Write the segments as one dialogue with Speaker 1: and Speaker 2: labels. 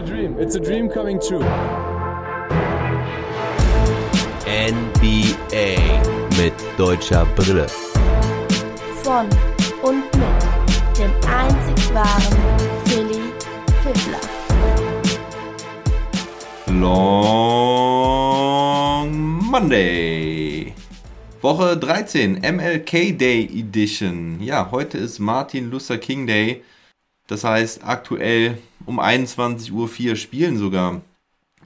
Speaker 1: a dream. It's a dream coming true.
Speaker 2: NBA mit deutscher Brille.
Speaker 3: Von und mit dem einzig wahren Philly Fiddler.
Speaker 4: Long Monday. Woche 13, MLK Day Edition. Ja, heute ist Martin Luther King Day. Das heißt, aktuell um 21.04 Uhr spielen sogar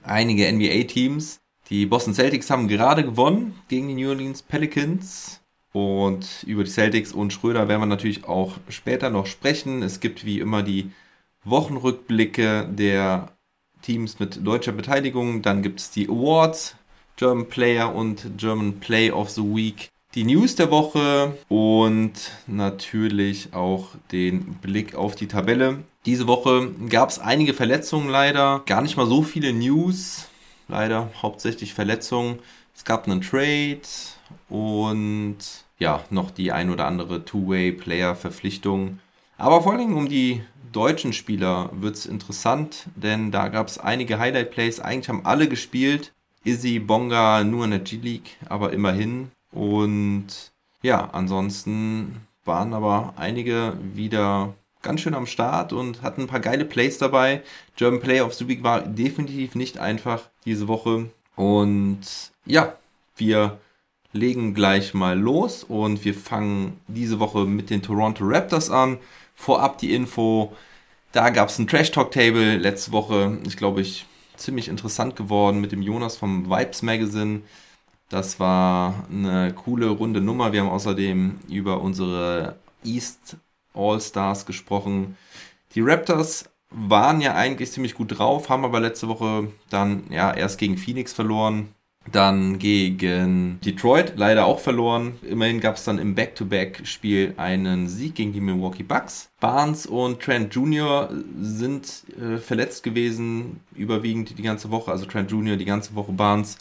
Speaker 4: einige NBA-Teams. Die Boston Celtics haben gerade gewonnen gegen die New Orleans Pelicans. Und über die Celtics und Schröder werden wir natürlich auch später noch sprechen. Es gibt wie immer die Wochenrückblicke der Teams mit deutscher Beteiligung. Dann gibt es die Awards, German Player und German Play of the Week die News der Woche und natürlich auch den Blick auf die Tabelle. Diese Woche gab es einige Verletzungen leider, gar nicht mal so viele News, leider hauptsächlich Verletzungen. Es gab einen Trade und ja, noch die ein oder andere Two-Way-Player-Verpflichtung. Aber vor allem um die deutschen Spieler wird es interessant, denn da gab es einige Highlight-Plays. Eigentlich haben alle gespielt. Izzy, Bonga nur in der G-League, aber immerhin. Und ja, ansonsten waren aber einige wieder ganz schön am Start und hatten ein paar geile Plays dabei. German Play of the Week war definitiv nicht einfach diese Woche. Und ja, wir legen gleich mal los und wir fangen diese Woche mit den Toronto Raptors an. Vorab die Info, da gab es ein Trash Talk Table letzte Woche. Ich glaube, ich ziemlich interessant geworden mit dem Jonas vom Vibes Magazine. Das war eine coole runde Nummer. Wir haben außerdem über unsere East All-Stars gesprochen. Die Raptors waren ja eigentlich ziemlich gut drauf, haben aber letzte Woche dann ja erst gegen Phoenix verloren, dann gegen Detroit leider auch verloren. Immerhin gab es dann im Back-to-Back-Spiel einen Sieg gegen die Milwaukee Bucks. Barnes und Trent Jr. sind äh, verletzt gewesen, überwiegend die ganze Woche. Also Trent Jr. die ganze Woche Barnes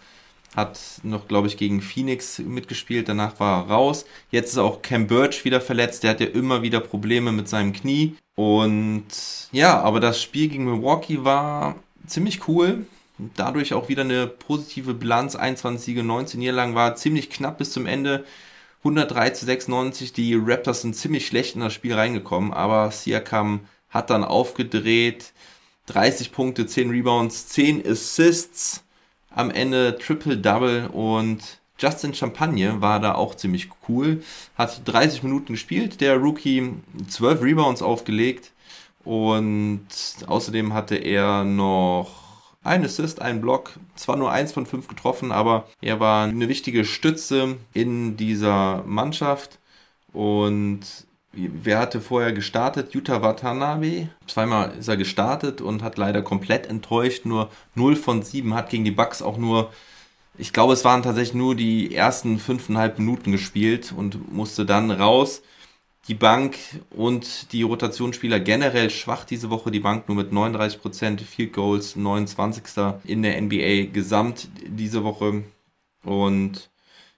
Speaker 4: hat noch, glaube ich, gegen Phoenix mitgespielt, danach war er raus. Jetzt ist auch Cam Birch wieder verletzt, der hat ja immer wieder Probleme mit seinem Knie. Und ja, aber das Spiel gegen Milwaukee war ziemlich cool. Dadurch auch wieder eine positive Bilanz, 21 Siege, 19 Niederlagen, war ziemlich knapp bis zum Ende. 103 zu 96, die Raptors sind ziemlich schlecht in das Spiel reingekommen, aber Siakam hat dann aufgedreht. 30 Punkte, 10 Rebounds, 10 Assists am Ende Triple-Double und Justin Champagne war da auch ziemlich cool. Hat 30 Minuten gespielt, der Rookie 12 Rebounds aufgelegt. Und außerdem hatte er noch ein Assist, ein Block, zwar nur eins von fünf getroffen, aber er war eine wichtige Stütze in dieser Mannschaft. Und Wer hatte vorher gestartet? Yuta Watanabe. Zweimal ist er gestartet und hat leider komplett enttäuscht. Nur 0 von 7 hat gegen die Bucks auch nur, ich glaube, es waren tatsächlich nur die ersten 5,5 Minuten gespielt und musste dann raus. Die Bank und die Rotationsspieler generell schwach diese Woche. Die Bank nur mit 39% Field Goals, 29. in der NBA gesamt diese Woche. Und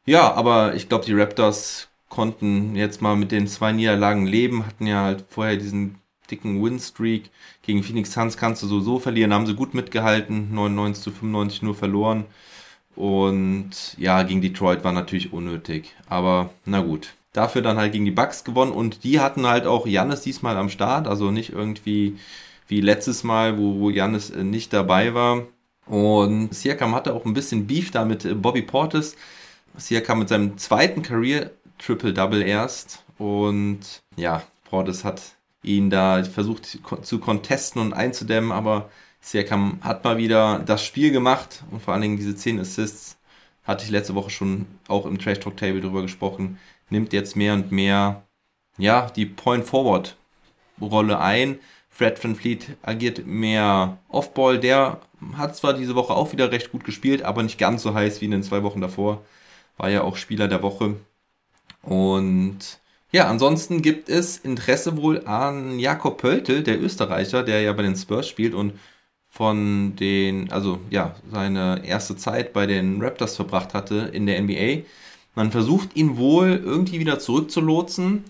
Speaker 4: ja, aber ich glaube, die Raptors konnten jetzt mal mit den zwei Niederlagen leben, hatten ja halt vorher diesen dicken Win-Streak. Gegen Phoenix Suns kannst du sowieso verlieren, haben sie gut mitgehalten, 99 zu 95 nur verloren. Und ja, gegen Detroit war natürlich unnötig. Aber na gut. Dafür dann halt gegen die Bucks gewonnen und die hatten halt auch Jannis diesmal am Start, also nicht irgendwie wie letztes Mal, wo, wo Jannis äh, nicht dabei war. Und Siakam hatte auch ein bisschen Beef da mit äh, Bobby Portis. Siakam mit seinem zweiten Career Triple-Double erst. Und ja, Portis hat ihn da versucht zu contesten und einzudämmen, aber Siakam hat mal wieder das Spiel gemacht und vor allen Dingen diese 10 Assists hatte ich letzte Woche schon auch im Trash Talk Table drüber gesprochen, nimmt jetzt mehr und mehr ja, die Point Forward Rolle ein. Fred Van Fleet agiert mehr Offball. Der hat zwar diese Woche auch wieder recht gut gespielt, aber nicht ganz so heiß wie in den zwei Wochen davor. War ja auch Spieler der Woche. Und ja, ansonsten gibt es Interesse wohl an Jakob Pöltl, der Österreicher, der ja bei den Spurs spielt und von den, also ja, seine erste Zeit bei den Raptors verbracht hatte in der NBA. Man versucht ihn wohl irgendwie wieder zurückzulotsen.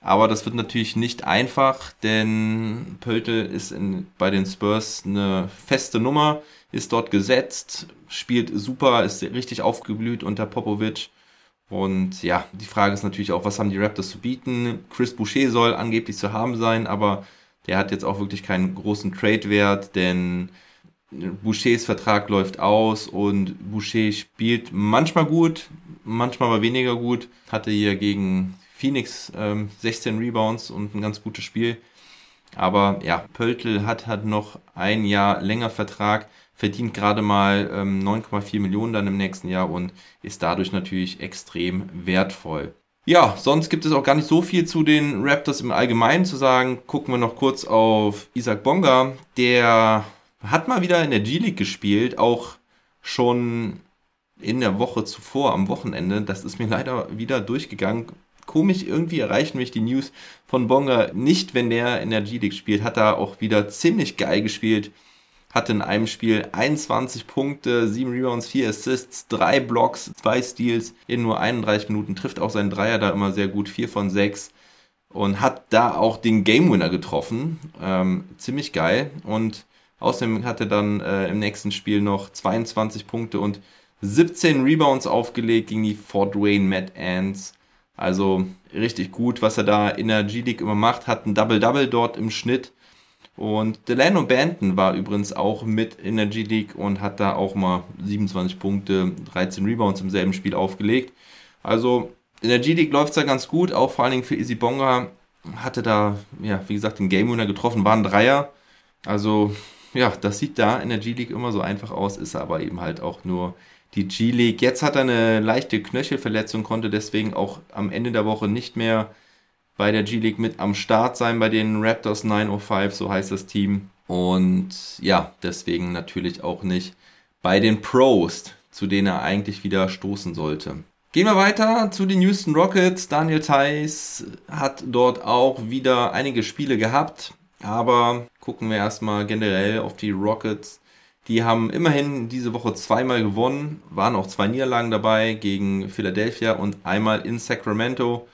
Speaker 4: Aber das wird natürlich nicht einfach, denn Pöltl ist in, bei den Spurs eine feste Nummer, ist dort gesetzt, spielt super, ist richtig aufgeblüht unter Popovic. Und ja, die Frage ist natürlich auch, was haben die Raptors zu bieten? Chris Boucher soll angeblich zu haben sein, aber der hat jetzt auch wirklich keinen großen Trade-Wert, denn Bouchers Vertrag läuft aus und Boucher spielt manchmal gut, manchmal aber weniger gut. Hatte hier gegen Phoenix ähm, 16 Rebounds und ein ganz gutes Spiel. Aber ja, Pöltl hat, hat noch ein Jahr länger Vertrag, verdient gerade mal ähm, 9,4 Millionen dann im nächsten Jahr und ist dadurch natürlich extrem wertvoll. Ja, sonst gibt es auch gar nicht so viel zu den Raptors im Allgemeinen zu sagen. Gucken wir noch kurz auf Isaac Bonga. Der hat mal wieder in der G-League gespielt, auch schon in der Woche zuvor, am Wochenende. Das ist mir leider wieder durchgegangen. Komisch, irgendwie erreichen mich die News von Bonga nicht, wenn der in der G-League spielt. Hat er auch wieder ziemlich geil gespielt. Hatte in einem Spiel 21 Punkte, 7 Rebounds, 4 Assists, 3 Blocks, 2 Steals in nur 31 Minuten. Trifft auch seinen Dreier da immer sehr gut, 4 von 6. Und hat da auch den Game Winner getroffen. Ähm, ziemlich geil. Und Außerdem hat er dann äh, im nächsten Spiel noch 22 Punkte und 17 Rebounds aufgelegt gegen die Fort Wayne Mad Ants. Also richtig gut, was er da in der G-League immer macht. Hat ein Double-Double dort im Schnitt. Und Delano Banton war übrigens auch mit in der G-League und hat da auch mal 27 Punkte, 13 Rebounds im selben Spiel aufgelegt. Also in der G-League läuft es da ganz gut, auch vor allen Dingen für Izzy Bonga. Hatte da, ja, wie gesagt, den Game Winner getroffen, war ein Dreier. Also ja, das sieht da in der G-League immer so einfach aus, ist aber eben halt auch nur die G-League. Jetzt hat er eine leichte Knöchelverletzung, konnte deswegen auch am Ende der Woche nicht mehr bei der G-League mit am Start sein, bei den Raptors 905, so heißt das Team. Und ja, deswegen natürlich auch nicht bei den Pros, zu denen er eigentlich wieder stoßen sollte. Gehen wir weiter zu den Houston Rockets. Daniel Theiss hat dort auch wieder einige Spiele gehabt. Aber gucken wir erstmal generell auf die Rockets. Die haben immerhin diese Woche zweimal gewonnen, waren auch zwei Niederlagen dabei gegen Philadelphia und einmal in Sacramento.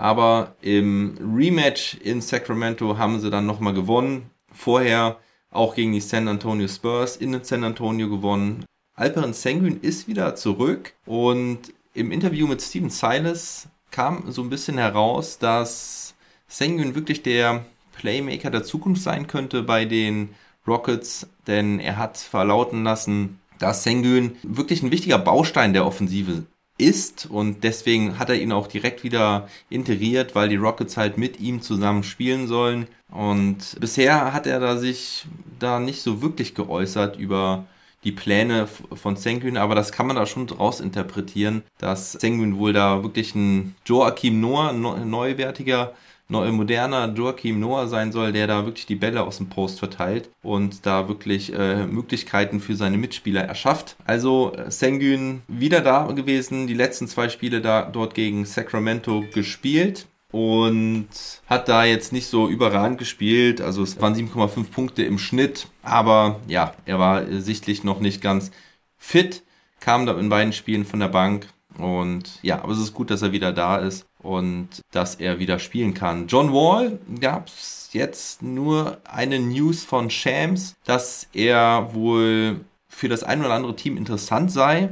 Speaker 4: Aber im Rematch in Sacramento haben sie dann nochmal gewonnen. Vorher auch gegen die San Antonio Spurs in San Antonio gewonnen. Alperen Sengun ist wieder zurück und im Interview mit Steven Silas kam so ein bisschen heraus, dass Sengun wirklich der Playmaker der Zukunft sein könnte bei den Rockets, denn er hat verlauten lassen, dass Sengun wirklich ein wichtiger Baustein der Offensive ist und deswegen hat er ihn auch direkt wieder integriert, weil die Rockets halt mit ihm zusammen spielen sollen. Und bisher hat er da sich da nicht so wirklich geäußert über die Pläne von Sengun, aber das kann man da schon draus interpretieren, dass Sengun wohl da wirklich ein Joachim Noah, neuwertiger moderner Joachim Noah sein soll, der da wirklich die Bälle aus dem Post verteilt und da wirklich äh, Möglichkeiten für seine Mitspieler erschafft. Also äh, Sengun wieder da gewesen, die letzten zwei Spiele da dort gegen Sacramento gespielt und hat da jetzt nicht so überragend gespielt. Also es waren 7,5 Punkte im Schnitt, aber ja, er war sichtlich noch nicht ganz fit, kam da in beiden Spielen von der Bank und ja, aber es ist gut, dass er wieder da ist und dass er wieder spielen kann. John Wall gab es jetzt nur eine News von Shams, dass er wohl für das ein oder andere Team interessant sei,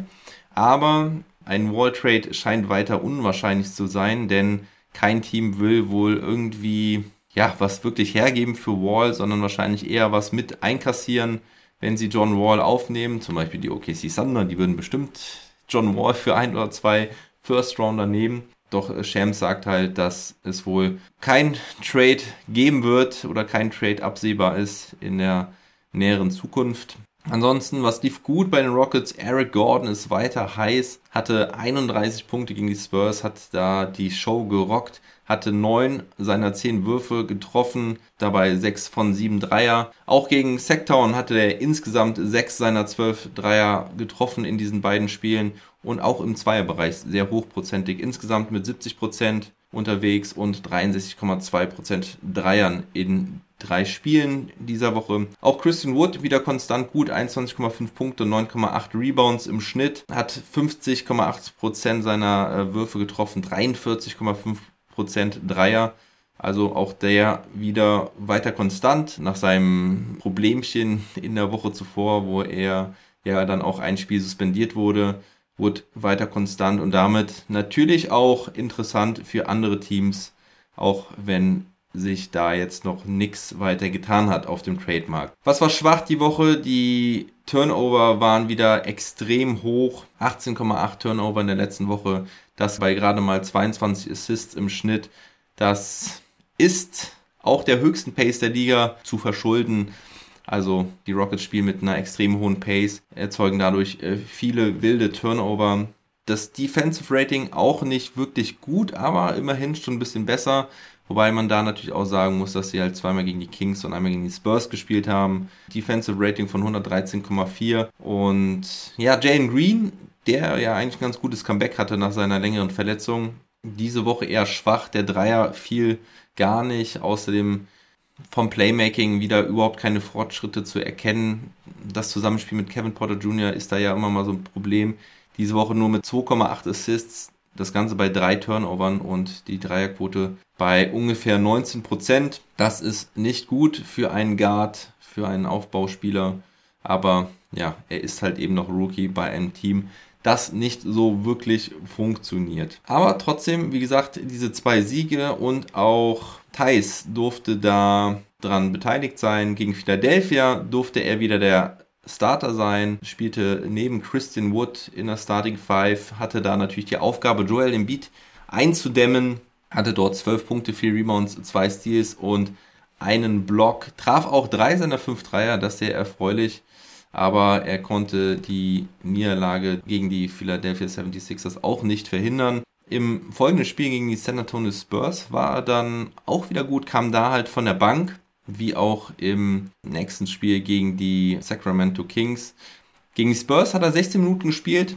Speaker 4: aber ein Wall-Trade scheint weiter unwahrscheinlich zu sein, denn kein Team will wohl irgendwie ja was wirklich hergeben für Wall, sondern wahrscheinlich eher was mit einkassieren, wenn sie John Wall aufnehmen. Zum Beispiel die OKC Thunder, die würden bestimmt John Wall für ein oder zwei First Rounder nehmen. Doch äh, Shams sagt halt, dass es wohl kein Trade geben wird oder kein Trade absehbar ist in der näheren Zukunft. Ansonsten, was lief gut bei den Rockets? Eric Gordon ist weiter heiß, hatte 31 Punkte gegen die Spurs, hat da die Show gerockt, hatte neun seiner zehn Würfe getroffen, dabei sechs von sieben Dreier. Auch gegen Sacktown hatte er insgesamt sechs seiner zwölf Dreier getroffen in diesen beiden Spielen und auch im Zweierbereich sehr hochprozentig, insgesamt mit 70 Prozent unterwegs und 63,2 Prozent Dreiern in drei Spielen dieser Woche. Auch Christian Wood wieder konstant gut, 21,5 Punkte, 9,8 Rebounds im Schnitt, hat 50,8 Prozent seiner äh, Würfe getroffen, 43,5 Prozent Dreier. Also auch der wieder weiter konstant nach seinem Problemchen in der Woche zuvor, wo er ja dann auch ein Spiel suspendiert wurde, wurde weiter konstant und damit natürlich auch interessant für andere Teams, auch wenn sich da jetzt noch nichts weiter getan hat auf dem Trademark. Was war schwach die Woche? Die Turnover waren wieder extrem hoch. 18,8 Turnover in der letzten Woche. Das bei gerade mal 22 Assists im Schnitt. Das ist auch der höchsten Pace der Liga zu verschulden. Also die Rockets spielen mit einer extrem hohen Pace, erzeugen dadurch äh, viele wilde Turnover. Das Defensive Rating auch nicht wirklich gut, aber immerhin schon ein bisschen besser. Wobei man da natürlich auch sagen muss, dass sie halt zweimal gegen die Kings und einmal gegen die Spurs gespielt haben. Defensive Rating von 113,4. Und ja, Jalen Green, der ja eigentlich ein ganz gutes Comeback hatte nach seiner längeren Verletzung. Diese Woche eher schwach. Der Dreier fiel gar nicht. Außerdem vom Playmaking wieder überhaupt keine Fortschritte zu erkennen. Das Zusammenspiel mit Kevin Porter Jr. ist da ja immer mal so ein Problem. Diese Woche nur mit 2,8 Assists, das Ganze bei drei Turnovern und die Dreierquote bei ungefähr 19 Prozent. Das ist nicht gut für einen Guard, für einen Aufbauspieler. Aber ja, er ist halt eben noch Rookie bei einem Team, das nicht so wirklich funktioniert. Aber trotzdem, wie gesagt, diese zwei Siege und auch Thais durfte da dran beteiligt sein. Gegen Philadelphia durfte er wieder der Starter sein, spielte neben Christian Wood in der Starting Five, hatte da natürlich die Aufgabe, Joel Embiid einzudämmen, hatte dort 12 Punkte, 4 Rebounds, 2 Steals und einen Block, traf auch drei seiner fünf Dreier, das sehr erfreulich, aber er konnte die Niederlage gegen die Philadelphia 76ers auch nicht verhindern. Im folgenden Spiel gegen die San Antonio Spurs war er dann auch wieder gut, kam da halt von der Bank, wie auch im nächsten Spiel gegen die Sacramento Kings. Gegen die Spurs hat er 16 Minuten gespielt,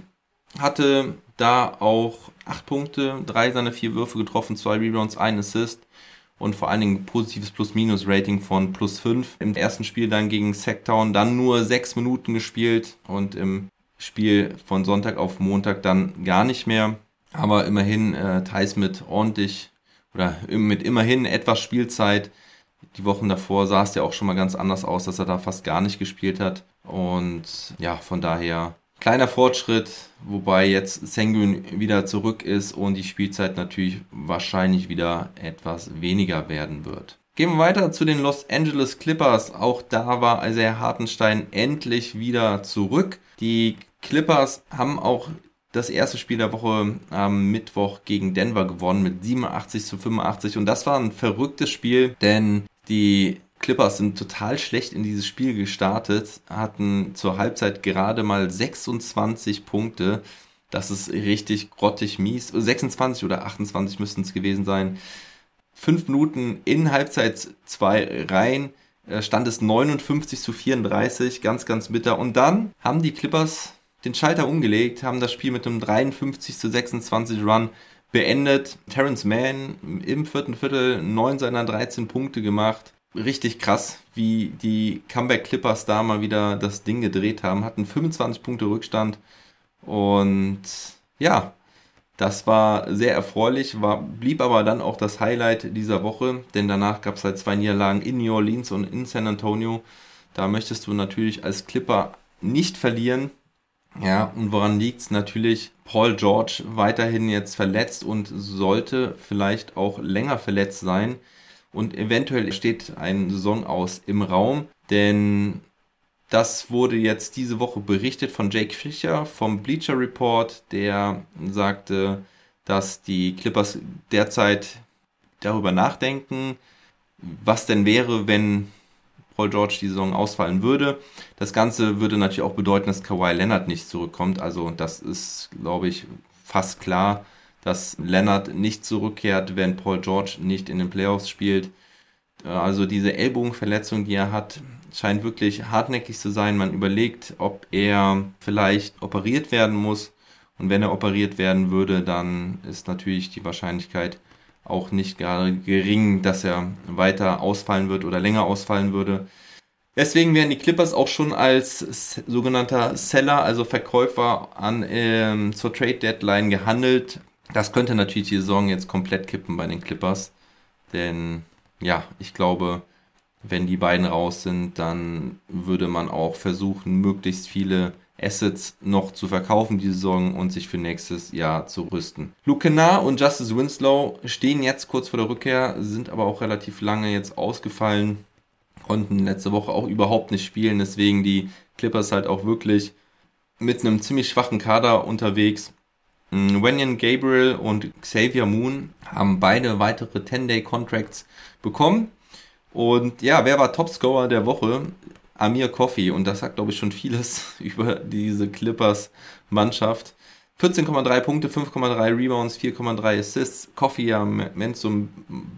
Speaker 4: hatte da auch 8 Punkte, 3 seiner 4 Würfe getroffen, 2 Rebounds, 1 Assist und vor allen Dingen positives Plus-Minus-Rating von plus 5. Im ersten Spiel dann gegen Sacktown dann nur 6 Minuten gespielt und im Spiel von Sonntag auf Montag dann gar nicht mehr. Aber immerhin äh, Thais mit ordentlich oder mit immerhin etwas Spielzeit die Wochen davor sah es ja auch schon mal ganz anders aus, dass er da fast gar nicht gespielt hat. Und ja, von daher kleiner Fortschritt, wobei jetzt Sengun wieder zurück ist und die Spielzeit natürlich wahrscheinlich wieder etwas weniger werden wird. Gehen wir weiter zu den Los Angeles Clippers. Auch da war Isaiah Hartenstein endlich wieder zurück. Die Clippers haben auch das erste Spiel der Woche am Mittwoch gegen Denver gewonnen mit 87 zu 85 und das war ein verrücktes Spiel, denn die Clippers sind total schlecht in dieses Spiel gestartet, hatten zur Halbzeit gerade mal 26 Punkte. Das ist richtig grottig mies. 26 oder 28 müssten es gewesen sein. Fünf Minuten in Halbzeit 2 rein äh, stand es 59 zu 34, ganz, ganz bitter. Und dann haben die Clippers den Schalter umgelegt, haben das Spiel mit einem 53 zu 26 Run beendet. Terrence Mann im vierten Viertel 9 seiner 13 Punkte gemacht. Richtig krass, wie die Comeback Clippers da mal wieder das Ding gedreht haben. Hatten 25 Punkte Rückstand. Und ja, das war sehr erfreulich, war, blieb aber dann auch das Highlight dieser Woche, denn danach gab es halt zwei Niederlagen in New Orleans und in San Antonio. Da möchtest du natürlich als Clipper nicht verlieren. Ja, und woran liegt es? Natürlich Paul George weiterhin jetzt verletzt und sollte vielleicht auch länger verletzt sein. Und eventuell steht ein Saison aus im Raum, denn das wurde jetzt diese Woche berichtet von Jake Fischer vom Bleacher Report, der sagte, dass die Clippers derzeit darüber nachdenken, was denn wäre, wenn Paul George die Saison ausfallen würde. Das Ganze würde natürlich auch bedeuten, dass Kawhi Leonard nicht zurückkommt. Also das ist, glaube ich, fast klar, dass Leonard nicht zurückkehrt, wenn Paul George nicht in den Playoffs spielt. Also diese Ellbogenverletzung, die er hat, scheint wirklich hartnäckig zu sein. Man überlegt, ob er vielleicht operiert werden muss. Und wenn er operiert werden würde, dann ist natürlich die Wahrscheinlichkeit auch nicht gerade gering, dass er weiter ausfallen wird oder länger ausfallen würde. Deswegen werden die Clippers auch schon als sogenannter Seller, also Verkäufer an ähm, zur Trade Deadline gehandelt. Das könnte natürlich die Saison jetzt komplett kippen bei den Clippers. Denn ja, ich glaube, wenn die beiden raus sind, dann würde man auch versuchen, möglichst viele Assets noch zu verkaufen die Saison und sich für nächstes Jahr zu rüsten. Luke Kennard und Justice Winslow stehen jetzt kurz vor der Rückkehr, sind aber auch relativ lange jetzt ausgefallen, konnten letzte Woche auch überhaupt nicht spielen, deswegen die Clippers halt auch wirklich mit einem ziemlich schwachen Kader unterwegs. Mm, Wenyan Gabriel und Xavier Moon haben beide weitere 10-Day-Contracts bekommen. Und ja, wer war Topscorer der Woche? Amir Coffey. Und das sagt, glaube ich, schon vieles über diese Clippers-Mannschaft. 14,3 Punkte, 5,3 Rebounds, 4,3 Assists. Coffey ja im Moment so ein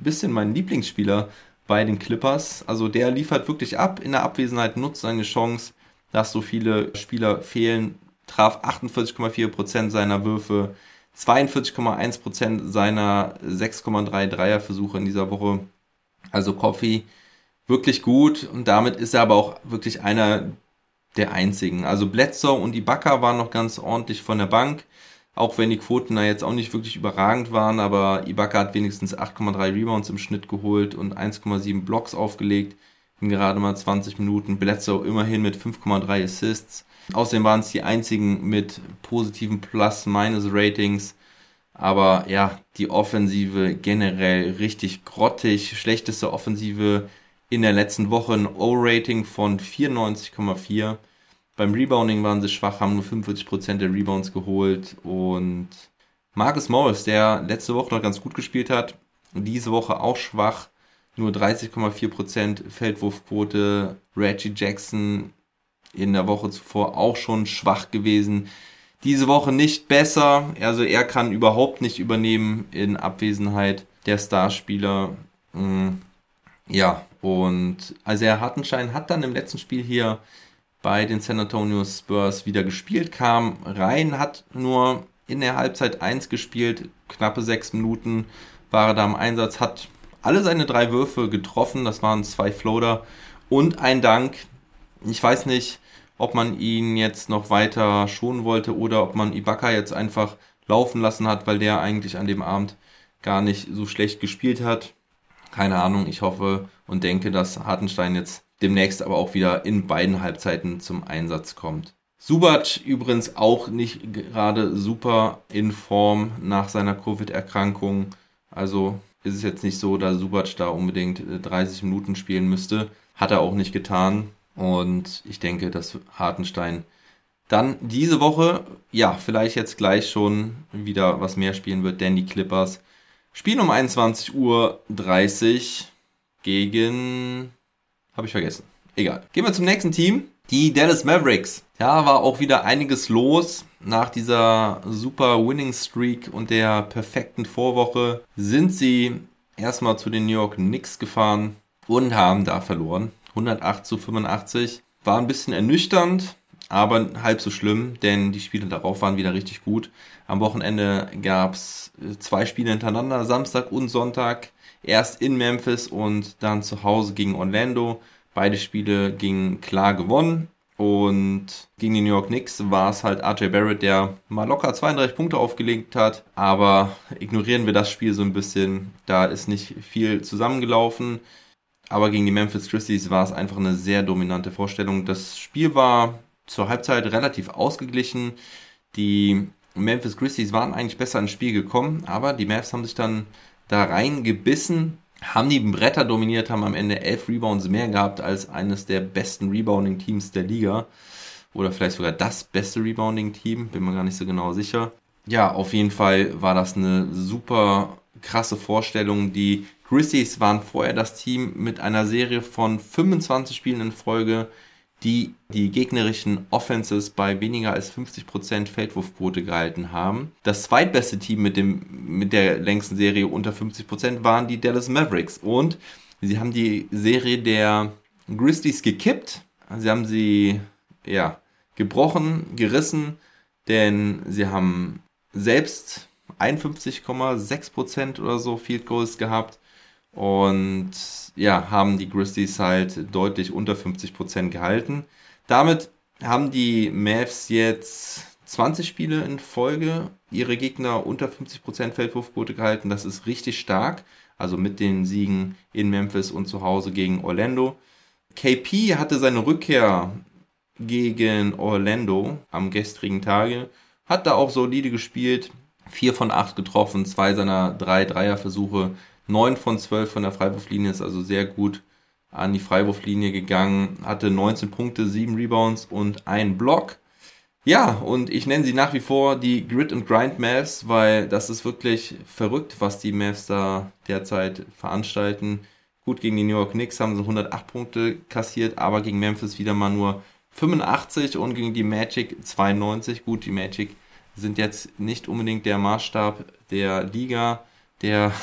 Speaker 4: bisschen mein Lieblingsspieler bei den Clippers. Also der liefert wirklich ab. In der Abwesenheit nutzt seine Chance, dass so viele Spieler fehlen. Traf 48,4% seiner Würfe, 42,1% seiner 6,3 Dreierversuche in dieser Woche. Also Coffee wirklich gut und damit ist er aber auch wirklich einer der einzigen. Also Bledsoe und Ibaka waren noch ganz ordentlich von der Bank, auch wenn die Quoten da jetzt auch nicht wirklich überragend waren, aber Ibaka hat wenigstens 8,3 Rebounds im Schnitt geholt und 1,7 Blocks aufgelegt in gerade mal 20 Minuten. Bledsoe immerhin mit 5,3 Assists. Außerdem waren es die einzigen mit positiven Plus-Minus-Ratings. Aber ja, die Offensive generell richtig grottig. Schlechteste Offensive in der letzten Woche ein O-Rating von 94,4. Beim Rebounding waren sie schwach, haben nur 45% der Rebounds geholt. Und Marcus Morris, der letzte Woche noch ganz gut gespielt hat, diese Woche auch schwach, nur 30,4% Feldwurfquote. Reggie Jackson in der Woche zuvor auch schon schwach gewesen. Diese Woche nicht besser, also er kann überhaupt nicht übernehmen in Abwesenheit der Starspieler. Hm, ja, und also er Hartenstein hat dann im letzten Spiel hier bei den San Antonio Spurs wieder gespielt, kam rein, hat nur in der Halbzeit 1 gespielt, knappe 6 Minuten war er da im Einsatz, hat alle seine drei Würfe getroffen, das waren zwei Floater und ein Dank. Ich weiß nicht, ob man ihn jetzt noch weiter schonen wollte oder ob man Ibaka jetzt einfach laufen lassen hat, weil der eigentlich an dem Abend gar nicht so schlecht gespielt hat. Keine Ahnung, ich hoffe und denke, dass Hartenstein jetzt demnächst aber auch wieder in beiden Halbzeiten zum Einsatz kommt. Subac übrigens auch nicht gerade super in Form nach seiner Covid-Erkrankung. Also ist es jetzt nicht so, dass Subac da unbedingt 30 Minuten spielen müsste. Hat er auch nicht getan. Und ich denke, dass Hartenstein dann diese Woche, ja, vielleicht jetzt gleich schon wieder was mehr spielen wird, denn die Clippers spielen um 21.30 Uhr gegen. Habe ich vergessen. Egal. Gehen wir zum nächsten Team. Die Dallas Mavericks. Ja, war auch wieder einiges los. Nach dieser super Winning Streak und der perfekten Vorwoche sind sie erstmal zu den New York Knicks gefahren und haben da verloren. 108 zu 85. War ein bisschen ernüchternd, aber halb so schlimm, denn die Spiele darauf waren wieder richtig gut. Am Wochenende gab es zwei Spiele hintereinander, Samstag und Sonntag. Erst in Memphis und dann zu Hause gegen Orlando. Beide Spiele gingen klar gewonnen. Und gegen die New York Knicks war es halt RJ Barrett, der mal locker 32 Punkte aufgelegt hat. Aber ignorieren wir das Spiel so ein bisschen. Da ist nicht viel zusammengelaufen. Aber gegen die Memphis Grizzlies war es einfach eine sehr dominante Vorstellung. Das Spiel war zur Halbzeit relativ ausgeglichen. Die Memphis Grizzlies waren eigentlich besser ins Spiel gekommen, aber die Mavs haben sich dann da reingebissen, haben die Bretter dominiert, haben am Ende elf Rebounds mehr gehabt als eines der besten Rebounding-Teams der Liga. Oder vielleicht sogar das beste Rebounding-Team, bin mir gar nicht so genau sicher. Ja, auf jeden Fall war das eine super krasse Vorstellung. Die Grizzlies waren vorher das Team mit einer Serie von 25 Spielen in Folge, die die gegnerischen Offenses bei weniger als 50% Feldwurfquote gehalten haben. Das zweitbeste Team mit, dem, mit der längsten Serie unter 50% waren die Dallas Mavericks. Und sie haben die Serie der Grizzlies gekippt. Sie haben sie, ja, gebrochen, gerissen, denn sie haben selbst 51,6% oder so Field Goals gehabt und ja, haben die Grizzlies halt deutlich unter 50% gehalten. Damit haben die Mavs jetzt 20 Spiele in Folge ihre Gegner unter 50% Feldwurfquote gehalten. Das ist richtig stark. also mit den Siegen in Memphis und zu Hause gegen Orlando. KP hatte seine Rückkehr gegen Orlando am gestrigen Tage, hat da auch solide gespielt, 4 von 8 getroffen, zwei seiner drei Dreierversuche, 9 von 12 von der Freiwurflinie ist also sehr gut an die Freiwurflinie gegangen, hatte 19 Punkte, 7 Rebounds und ein Block. Ja, und ich nenne sie nach wie vor die Grid and Grind Mavs, weil das ist wirklich verrückt, was die Mavs da derzeit veranstalten. Gut, gegen die New York Knicks haben sie 108 Punkte kassiert, aber gegen Memphis wieder mal nur 85 und gegen die Magic 92. Gut, die Magic sind jetzt nicht unbedingt der Maßstab der Liga, der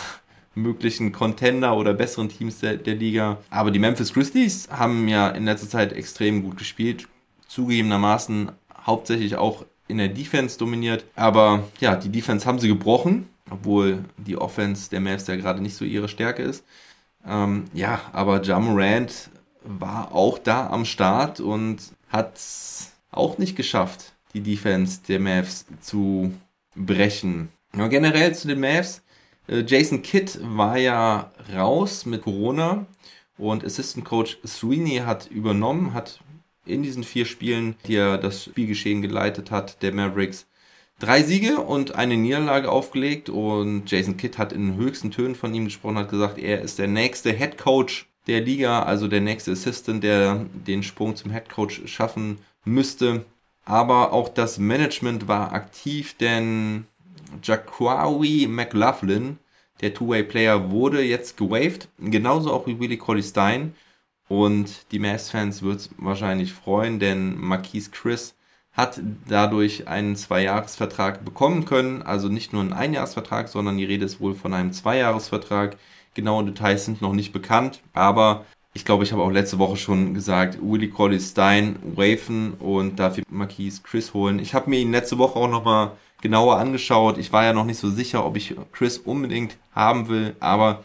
Speaker 4: möglichen Contender oder besseren Teams der, der Liga. Aber die Memphis Grizzlies haben ja in letzter Zeit extrem gut gespielt. Zugegebenermaßen hauptsächlich auch in der Defense dominiert. Aber ja, die Defense haben sie gebrochen, obwohl die Offense der Mavs ja gerade nicht so ihre Stärke ist. Ähm, ja, aber Jamorant war auch da am Start und hat es auch nicht geschafft, die Defense der Mavs zu brechen. Ja, generell zu den Mavs. Äh, Jason Kidd war ja raus mit Corona und Assistant Coach Sweeney hat übernommen, hat in diesen vier Spielen, die er das Spielgeschehen geleitet hat, der Mavericks, drei Siege und eine Niederlage aufgelegt. Und Jason Kidd hat in höchsten Tönen von ihm gesprochen, hat gesagt, er ist der nächste Head Coach der Liga, also der nächste Assistant, der den Sprung zum Head Coach schaffen müsste. Aber auch das Management war aktiv, denn Jaquawi McLaughlin, der Two-Way-Player, wurde jetzt gewaved. Genauso auch wie Willie Colley Stein. Und die Mavs-Fans wird es wahrscheinlich freuen, denn Marquise Chris hat dadurch einen Zweijahresvertrag bekommen können. Also nicht nur einen Einjahresvertrag, sondern die Rede ist wohl von einem Zweijahresvertrag. Genaue Details sind noch nicht bekannt, aber ich glaube, ich habe auch letzte Woche schon gesagt, Willie Colley Stein waven und dafür Marquise Chris holen. Ich habe mir ihn letzte Woche auch nochmal genauer angeschaut. Ich war ja noch nicht so sicher, ob ich Chris unbedingt haben will, aber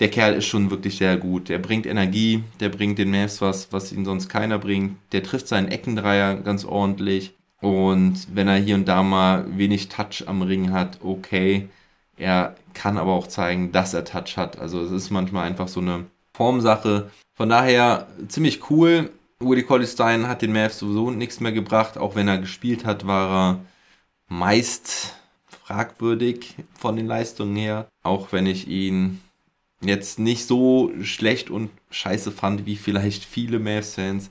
Speaker 4: der Kerl ist schon wirklich sehr gut. Der bringt Energie, der bringt den Mavs was, was ihn sonst keiner bringt. Der trifft seinen Eckendreier ganz ordentlich. Und wenn er hier und da mal wenig Touch am Ring hat, okay. Er kann aber auch zeigen, dass er Touch hat. Also es ist manchmal einfach so eine Formsache. Von daher ziemlich cool. Woody Colley Stein hat den Mavs sowieso nichts mehr gebracht. Auch wenn er gespielt hat, war er meist fragwürdig von den Leistungen her. Auch wenn ich ihn jetzt nicht so schlecht und scheiße fand wie vielleicht viele Mavs-Fans.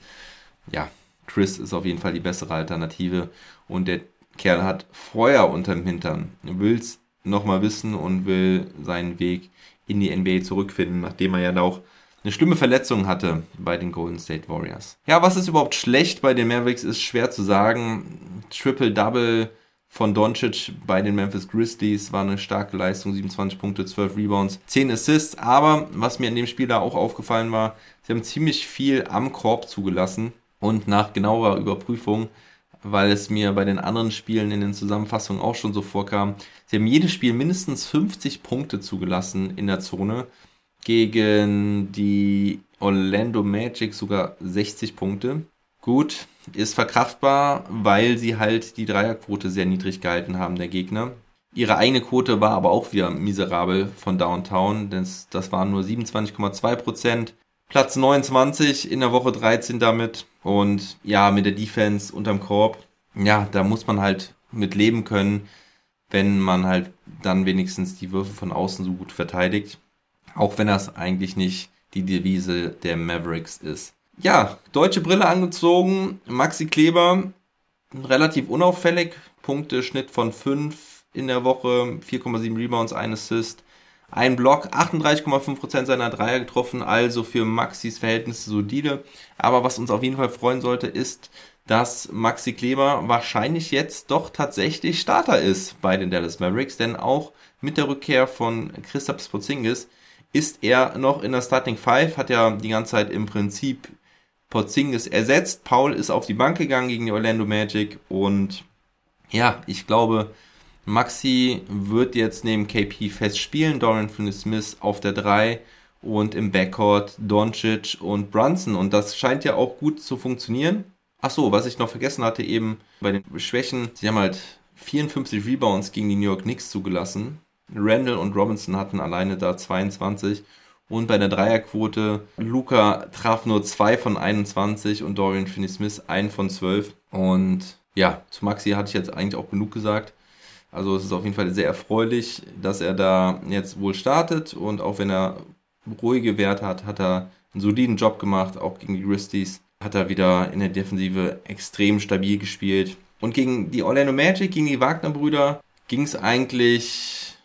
Speaker 4: Ja, Chris ist auf jeden Fall die bessere Alternative und der Kerl hat Feuer unterm Hintern. Er will es nochmal wissen und will seinen Weg in die NBA zurückfinden, nachdem er ja auch eine schlimme Verletzung hatte bei den Golden State Warriors. Ja, was ist überhaupt schlecht bei den Mavericks, ist schwer zu sagen. Triple-Double von Doncic bei den Memphis Grizzlies. War eine starke Leistung, 27 Punkte, 12 Rebounds, 10 Assists, aber was mir in dem Spiel da auch aufgefallen war, sie haben ziemlich viel am Korb zugelassen. Und nach genauerer Überprüfung, weil es mir bei den anderen Spielen in den Zusammenfassungen auch schon so vorkam, sie haben jedes Spiel mindestens 50 Punkte zugelassen in der Zone, gegen die Orlando Magic sogar 60 Punkte. Gut, ist verkraftbar, weil sie halt die Dreierquote sehr niedrig gehalten haben, der Gegner. Ihre eigene Quote war aber auch wieder miserabel von Downtown, das, das waren nur 27,2% Platz 29 in der Woche 13 damit. Und ja, mit der Defense unterm Korb, ja, da muss man halt mit leben können, wenn man halt dann wenigstens die Würfe von außen so gut verteidigt. Auch wenn das eigentlich nicht die Devise der Mavericks ist ja, deutsche Brille angezogen. Maxi Kleber, relativ unauffällig. Punkteschnitt von 5 in der Woche, 4,7 Rebounds, ein Assist, ein Block, 38,5% seiner Dreier getroffen, also für Maxis Verhältnisse solide. Aber was uns auf jeden Fall freuen sollte, ist, dass Maxi Kleber wahrscheinlich jetzt doch tatsächlich Starter ist bei den Dallas Mavericks, denn auch mit der Rückkehr von Christoph Porzingis ist er noch in der Starting Five, hat ja die ganze Zeit im Prinzip Porzingis ersetzt. Paul ist auf die Bank gegangen gegen die Orlando Magic und ja, ich glaube, Maxi wird jetzt neben KP fest spielen. Dorian Finney-Smith auf der 3 und im Backcourt Doncic und Brunson. Und das scheint ja auch gut zu funktionieren. Ach so, was ich noch vergessen hatte eben bei den Schwächen. Sie haben halt 54 Rebounds gegen die New York Knicks zugelassen. Randall und Robinson hatten alleine da 22. Und bei der Dreierquote, Luca traf nur 2 von 21 und Dorian Finney-Smith 1 von 12. Und ja, zu Maxi hatte ich jetzt eigentlich auch genug gesagt. Also es ist auf jeden Fall sehr erfreulich, dass er da jetzt wohl startet und auch wenn er ruhige Werte hat, hat er einen soliden Job gemacht, auch gegen die Grizzlies. Hat er wieder in der Defensive extrem stabil gespielt. Und gegen die Orlando Magic, gegen die Wagner-Brüder, ging es eigentlich,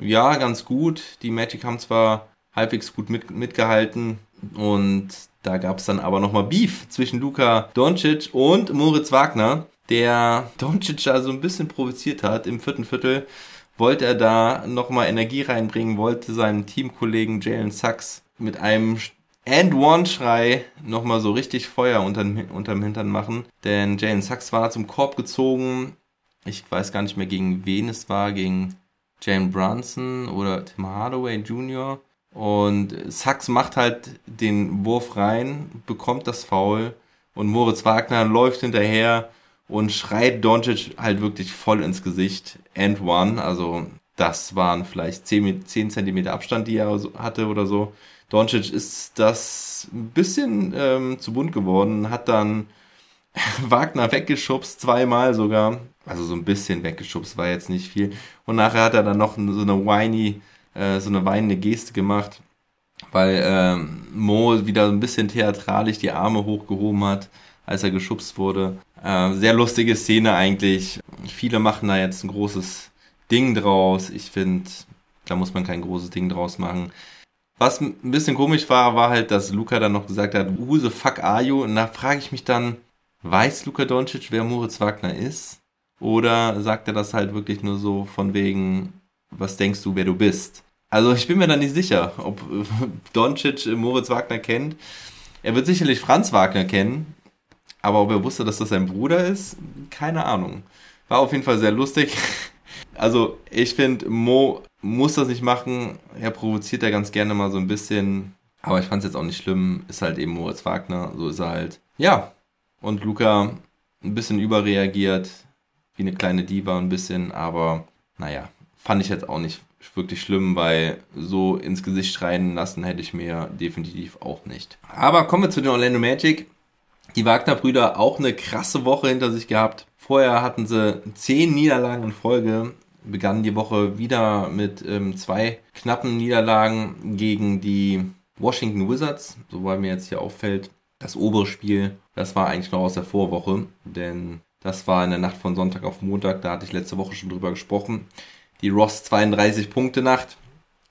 Speaker 4: ja, ganz gut. Die Magic haben zwar halbwegs gut mit, mitgehalten und da gab es dann aber nochmal Beef zwischen Luka Doncic und Moritz Wagner, der Doncic also ein bisschen provoziert hat im vierten Viertel. Wollte er da nochmal Energie reinbringen, wollte seinem Teamkollegen Jalen Sachs mit einem And-One-Schrei nochmal so richtig Feuer unterm, unterm Hintern machen. Denn Jalen Sachs war zum Korb gezogen. Ich weiß gar nicht mehr, gegen wen es war. Gegen Jalen Brunson oder Tim Hardaway Jr. Und Sachs macht halt den Wurf rein, bekommt das Foul. Und Moritz Wagner läuft hinterher und schreit Doncic halt wirklich voll ins Gesicht. And one. Also das waren vielleicht 10, 10 cm Abstand, die er hatte oder so. Doncic ist das ein bisschen ähm, zu bunt geworden, hat dann Wagner weggeschubst, zweimal sogar. Also so ein bisschen weggeschubst, war jetzt nicht viel. Und nachher hat er dann noch so eine whiny, äh, so eine weinende Geste gemacht, weil ähm, Mo wieder ein bisschen theatralisch die Arme hochgehoben hat, als er geschubst wurde. Äh, sehr lustige Szene eigentlich. Viele machen da jetzt ein großes Ding draus. Ich finde, da muss man kein großes Ding draus machen. Was ein bisschen komisch war, war halt, dass Luca dann noch gesagt hat, who the fuck are you? Und da frage ich mich dann, weiß Luca Doncic, wer Moritz Wagner ist? Oder sagt er das halt wirklich nur so von wegen, was denkst du, wer du bist? Also ich bin mir da nicht sicher, ob Doncic Moritz Wagner kennt. Er wird sicherlich Franz Wagner kennen, aber ob er wusste, dass das sein Bruder ist, keine Ahnung. War auf jeden Fall sehr lustig. Also ich finde, Mo muss das nicht machen. Er provoziert ja ganz gerne mal so ein bisschen. Aber ich fand es jetzt auch nicht schlimm. Ist halt eben Moritz Wagner. So ist er halt. Ja. Und Luca ein bisschen überreagiert. Wie eine kleine Diva ein bisschen. Aber naja, fand ich jetzt auch nicht wirklich schlimm, weil so ins Gesicht schreien lassen hätte ich mir definitiv auch nicht. Aber kommen wir zu den Orlando Magic. Die Wagner-Brüder auch eine krasse Woche hinter sich gehabt. Vorher hatten sie zehn Niederlagen in Folge begann die Woche wieder mit ähm, zwei knappen Niederlagen gegen die Washington Wizards, so weil mir jetzt hier auffällt. Das obere Spiel, das war eigentlich noch aus der Vorwoche, denn das war in der Nacht von Sonntag auf Montag, da hatte ich letzte Woche schon drüber gesprochen. Die Ross 32 Punkte Nacht.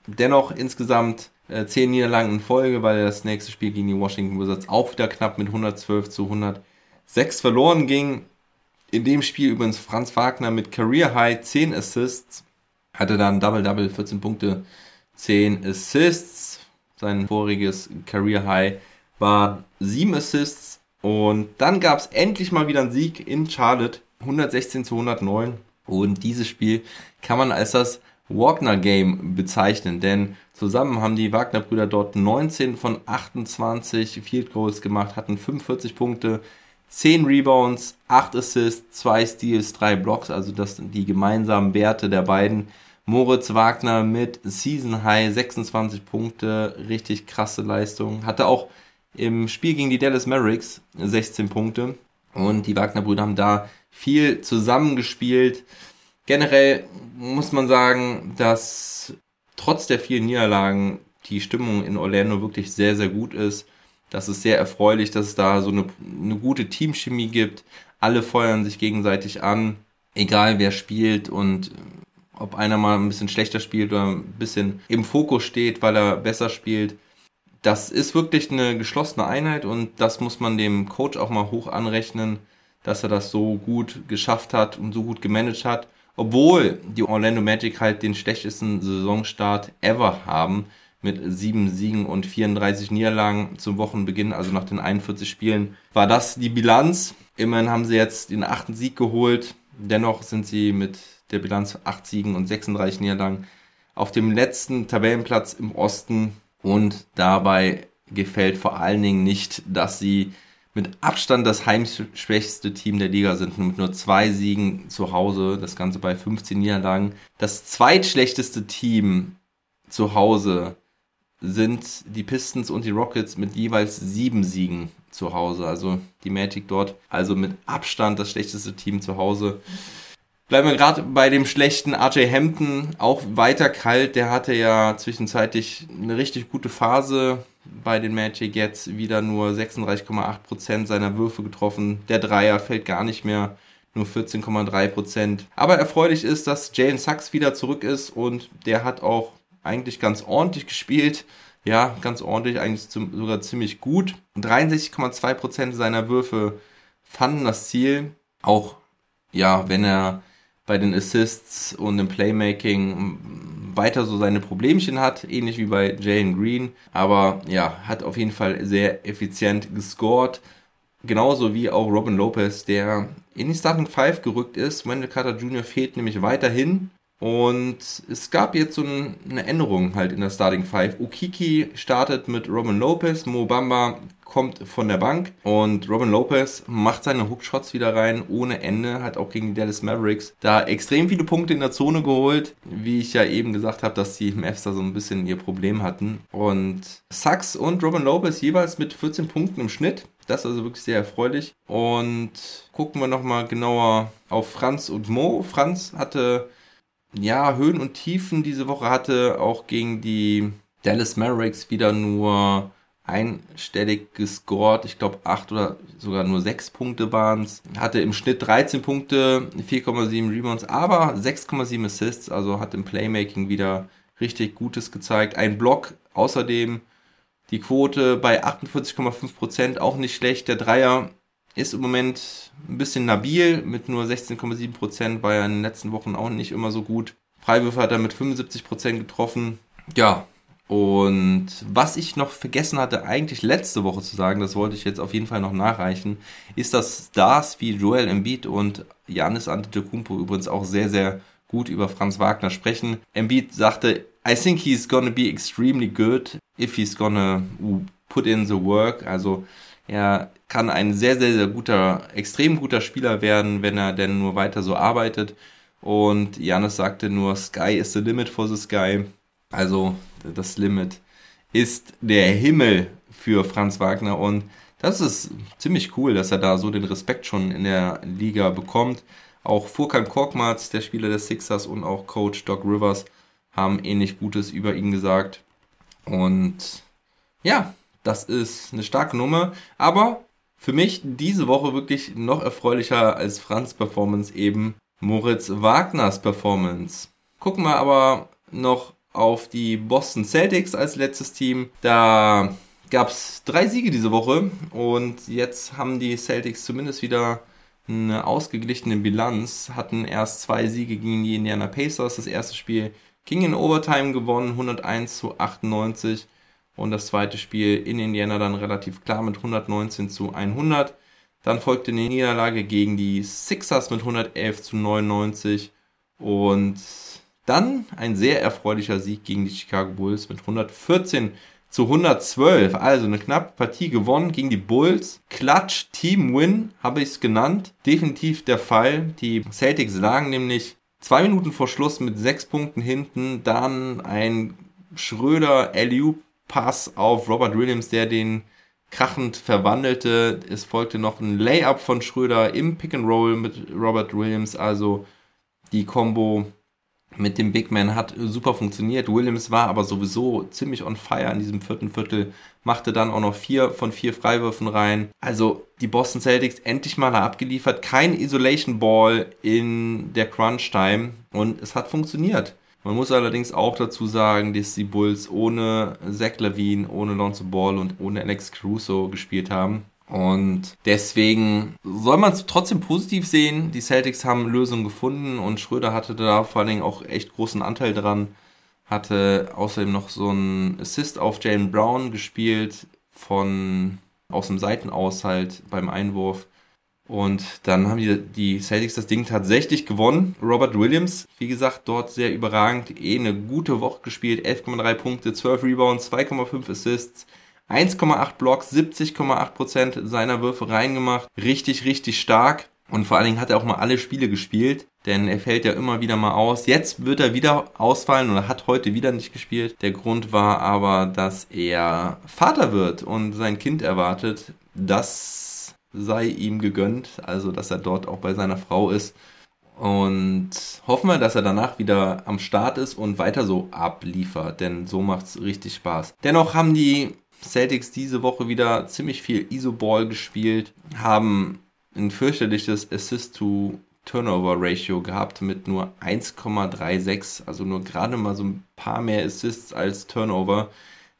Speaker 4: Dennoch insgesamt äh, 10 Niederlagen in Folge, weil das nächste Spiel gegen die Washington Wizards auch wieder knapp mit 112 zu 106 verloren ging. In dem Spiel übrigens Franz Wagner mit Career High 10 Assists. Hatte dann Double-Double, 14 Punkte, 10 Assists. Sein voriges Career High war 7 Assists. Und dann gab es endlich mal wieder einen Sieg in Charlotte. 116 zu 109. Und dieses Spiel kann man als das Wagner Game bezeichnen, denn zusammen haben die Wagner-Brüder dort 19 von 28 Field Goals gemacht, hatten 45 Punkte, 10 Rebounds, 8 Assists, 2 Steals, 3 Blocks, also das sind die gemeinsamen Werte der beiden. Moritz Wagner mit Season High 26 Punkte, richtig krasse Leistung. Hatte auch im Spiel gegen die Dallas Mavericks 16 Punkte und die Wagner-Brüder haben da viel zusammengespielt. Generell muss man sagen, dass trotz der vielen Niederlagen die Stimmung in Orlando wirklich sehr, sehr gut ist. Das ist sehr erfreulich, dass es da so eine, eine gute Teamchemie gibt. Alle feuern sich gegenseitig an, egal wer spielt und ob einer mal ein bisschen schlechter spielt oder ein bisschen im Fokus steht, weil er besser spielt. Das ist wirklich eine geschlossene Einheit und das muss man dem Coach auch mal hoch anrechnen, dass er das so gut geschafft hat und so gut gemanagt hat. Obwohl die Orlando Magic halt den schlechtesten Saisonstart ever haben mit sieben Siegen und 34 Niederlagen zum Wochenbeginn, also nach den 41 Spielen, war das die Bilanz. Immerhin haben sie jetzt den achten Sieg geholt. Dennoch sind sie mit der Bilanz 8 Siegen und 36 Niederlagen auf dem letzten Tabellenplatz im Osten. Und dabei gefällt vor allen Dingen nicht, dass sie mit Abstand das heimschwächste Team der Liga sind, mit nur zwei Siegen zu Hause, das Ganze bei 15 Niederlagen. Das zweitschlechteste Team zu Hause sind die Pistons und die Rockets mit jeweils sieben Siegen zu Hause. Also die Magic dort, also mit Abstand das schlechteste Team zu Hause. Bleiben wir gerade bei dem schlechten RJ Hampton, auch weiter kalt. Der hatte ja zwischenzeitlich eine richtig gute Phase bei den Magic. Jetzt wieder nur 36,8% seiner Würfe getroffen. Der Dreier fällt gar nicht mehr, nur 14,3%. Aber erfreulich ist, dass Jalen Sachs wieder zurück ist und der hat auch eigentlich ganz ordentlich gespielt. Ja, ganz ordentlich, eigentlich sogar ziemlich gut. 63,2% seiner Würfe fanden das Ziel. Auch, ja, wenn er bei den Assists und im Playmaking weiter so seine Problemchen hat, ähnlich wie bei Jalen Green. Aber ja, hat auf jeden Fall sehr effizient gescored. Genauso wie auch Robin Lopez, der in die Starting 5 gerückt ist. Wendell Carter Jr. fehlt nämlich weiterhin. Und es gab jetzt so eine Änderung halt in der Starting 5. Ukiki startet mit Robin Lopez, Mo Bamba kommt von der Bank und Robin Lopez macht seine Hookshots wieder rein ohne Ende, hat auch gegen die Dallas Mavericks da extrem viele Punkte in der Zone geholt, wie ich ja eben gesagt habe, dass die Mavs da so ein bisschen ihr Problem hatten und Sachs und Robin Lopez jeweils mit 14 Punkten im Schnitt. Das ist also wirklich sehr erfreulich. Und gucken wir nochmal genauer auf Franz und Mo. Franz hatte ja Höhen und Tiefen diese Woche, hatte auch gegen die Dallas Mavericks wieder nur einstellig gescored. Ich glaube, acht oder sogar nur sechs Punkte waren es. Hatte im Schnitt 13 Punkte, 4,7 Rebounds, aber 6,7 Assists. Also hat im Playmaking wieder richtig Gutes gezeigt. Ein Block außerdem. Die Quote bei 48,5%, auch nicht schlecht. Der Dreier ist im Moment ein bisschen nabil mit nur 16,7%, war ja in den letzten Wochen auch nicht immer so gut. Freiwürfe hat er mit 75% getroffen. Ja, und was ich noch vergessen hatte, eigentlich letzte Woche zu sagen, das wollte ich jetzt auf jeden Fall noch nachreichen, ist, dass Stars wie Joel Embiid und Janis Antetokounmpo übrigens auch sehr, sehr gut über Franz Wagner sprechen. Embiid sagte, I think he's gonna be extremely good if he's gonna put in the work. Also er kann ein sehr, sehr, sehr guter, extrem guter Spieler werden, wenn er denn nur weiter so arbeitet. Und Janis sagte nur, Sky is the limit for the sky. Also das Limit ist der Himmel für Franz Wagner und das ist ziemlich cool, dass er da so den Respekt schon in der Liga bekommt. Auch Furkan Korkmaz, der Spieler des Sixers und auch Coach Doc Rivers haben ähnlich Gutes über ihn gesagt. Und ja, das ist eine starke Nummer. Aber für mich diese Woche wirklich noch erfreulicher als Franz Performance eben Moritz Wagners Performance. Gucken wir aber noch auf die Boston Celtics als letztes Team. Da gab es drei Siege diese Woche und jetzt haben die Celtics zumindest wieder eine ausgeglichene Bilanz, hatten erst zwei Siege gegen die Indiana Pacers. Das erste Spiel ging in Overtime gewonnen, 101 zu 98 und das zweite Spiel in Indiana dann relativ klar mit 119 zu 100. Dann folgte eine Niederlage gegen die Sixers mit 111 zu 99 und dann ein sehr erfreulicher Sieg gegen die Chicago Bulls mit 114 zu 112. Also eine knappe Partie gewonnen gegen die Bulls. Clutch Team Win habe ich es genannt. Definitiv der Fall. Die Celtics lagen nämlich zwei Minuten vor Schluss mit sechs Punkten hinten. Dann ein Schröder LU Pass auf Robert Williams, der den krachend verwandelte. Es folgte noch ein Layup von Schröder im Pick and Roll mit Robert Williams. Also die Combo mit dem Big Man hat super funktioniert. Williams war aber sowieso ziemlich on fire in diesem vierten Viertel, machte dann auch noch vier von vier Freiwürfen rein. Also die Boston Celtics endlich mal abgeliefert. Kein Isolation Ball in der Crunch Time und es hat funktioniert. Man muss allerdings auch dazu sagen, dass die Bulls ohne Zach Levine, ohne Lonzo Ball und ohne Alex Caruso gespielt haben. Und deswegen soll man es trotzdem positiv sehen. Die Celtics haben Lösungen gefunden und Schröder hatte da vor allen Dingen auch echt großen Anteil dran. Hatte außerdem noch so einen Assist auf Jalen Brown gespielt von aus dem Seitenaus halt beim Einwurf. Und dann haben die, die Celtics das Ding tatsächlich gewonnen. Robert Williams, wie gesagt, dort sehr überragend. Eh eine gute Woche gespielt. 11,3 Punkte, 12 Rebounds, 2,5 Assists. 1,8 Blocks, 70,8% seiner Würfe reingemacht. Richtig, richtig stark. Und vor allen Dingen hat er auch mal alle Spiele gespielt, denn er fällt ja immer wieder mal aus. Jetzt wird er wieder ausfallen oder hat heute wieder nicht gespielt. Der Grund war aber, dass er Vater wird und sein Kind erwartet. Das sei ihm gegönnt, also dass er dort auch bei seiner Frau ist. Und hoffen wir, dass er danach wieder am Start ist und weiter so abliefert, denn so macht es richtig Spaß. Dennoch haben die Celtics diese Woche wieder ziemlich viel Iso-Ball gespielt, haben ein fürchterliches Assist-to-Turnover-Ratio gehabt mit nur 1,36, also nur gerade mal so ein paar mehr Assists als Turnover.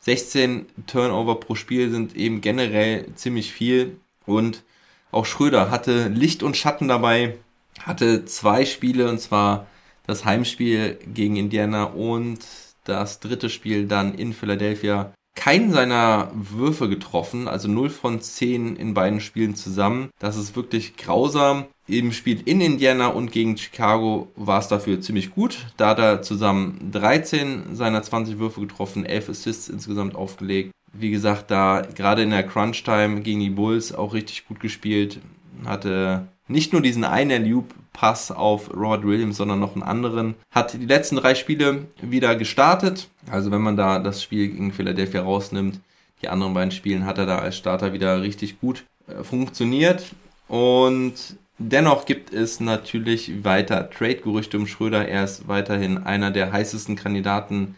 Speaker 4: 16 Turnover pro Spiel sind eben generell ziemlich viel und auch Schröder hatte Licht und Schatten dabei, hatte zwei Spiele und zwar das Heimspiel gegen Indiana und das dritte Spiel dann in Philadelphia keinen seiner Würfe getroffen, also 0 von 10 in beiden Spielen zusammen. Das ist wirklich grausam. Im Spiel in Indiana und gegen Chicago war es dafür ziemlich gut. Da hat er zusammen 13 seiner 20 Würfe getroffen, 11 Assists insgesamt aufgelegt. Wie gesagt, da gerade in der Crunch-Time gegen die Bulls auch richtig gut gespielt. Hatte nicht nur diesen einen Loop Pass auf Robert Williams, sondern noch einen anderen. Hat die letzten drei Spiele wieder gestartet. Also wenn man da das Spiel gegen Philadelphia rausnimmt, die anderen beiden Spielen hat er da als Starter wieder richtig gut äh, funktioniert. Und dennoch gibt es natürlich weiter Trade-Gerüchte um Schröder. Er ist weiterhin einer der heißesten Kandidaten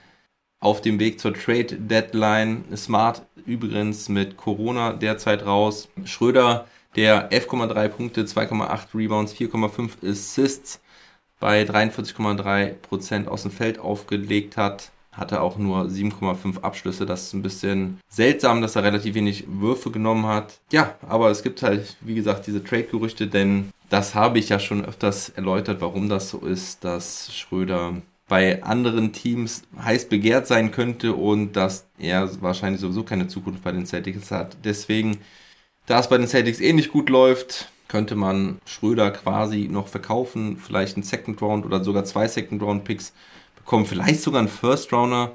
Speaker 4: auf dem Weg zur Trade Deadline. Smart übrigens mit Corona derzeit raus. Schröder der 11,3 Punkte, 2,8 Rebounds, 4,5 Assists bei 43,3% aus dem Feld aufgelegt hat. Hatte auch nur 7,5 Abschlüsse. Das ist ein bisschen seltsam, dass er relativ wenig Würfe genommen hat. Ja, aber es gibt halt, wie gesagt, diese Trade-Gerüchte, denn das habe ich ja schon öfters erläutert, warum das so ist, dass Schröder bei anderen Teams heiß begehrt sein könnte und dass er wahrscheinlich sowieso keine Zukunft bei den Celtics hat. Deswegen da es bei den Celtics ähnlich gut läuft, könnte man Schröder quasi noch verkaufen, vielleicht einen Second Round oder sogar zwei Second Round Picks bekommen, vielleicht sogar einen First Rounder,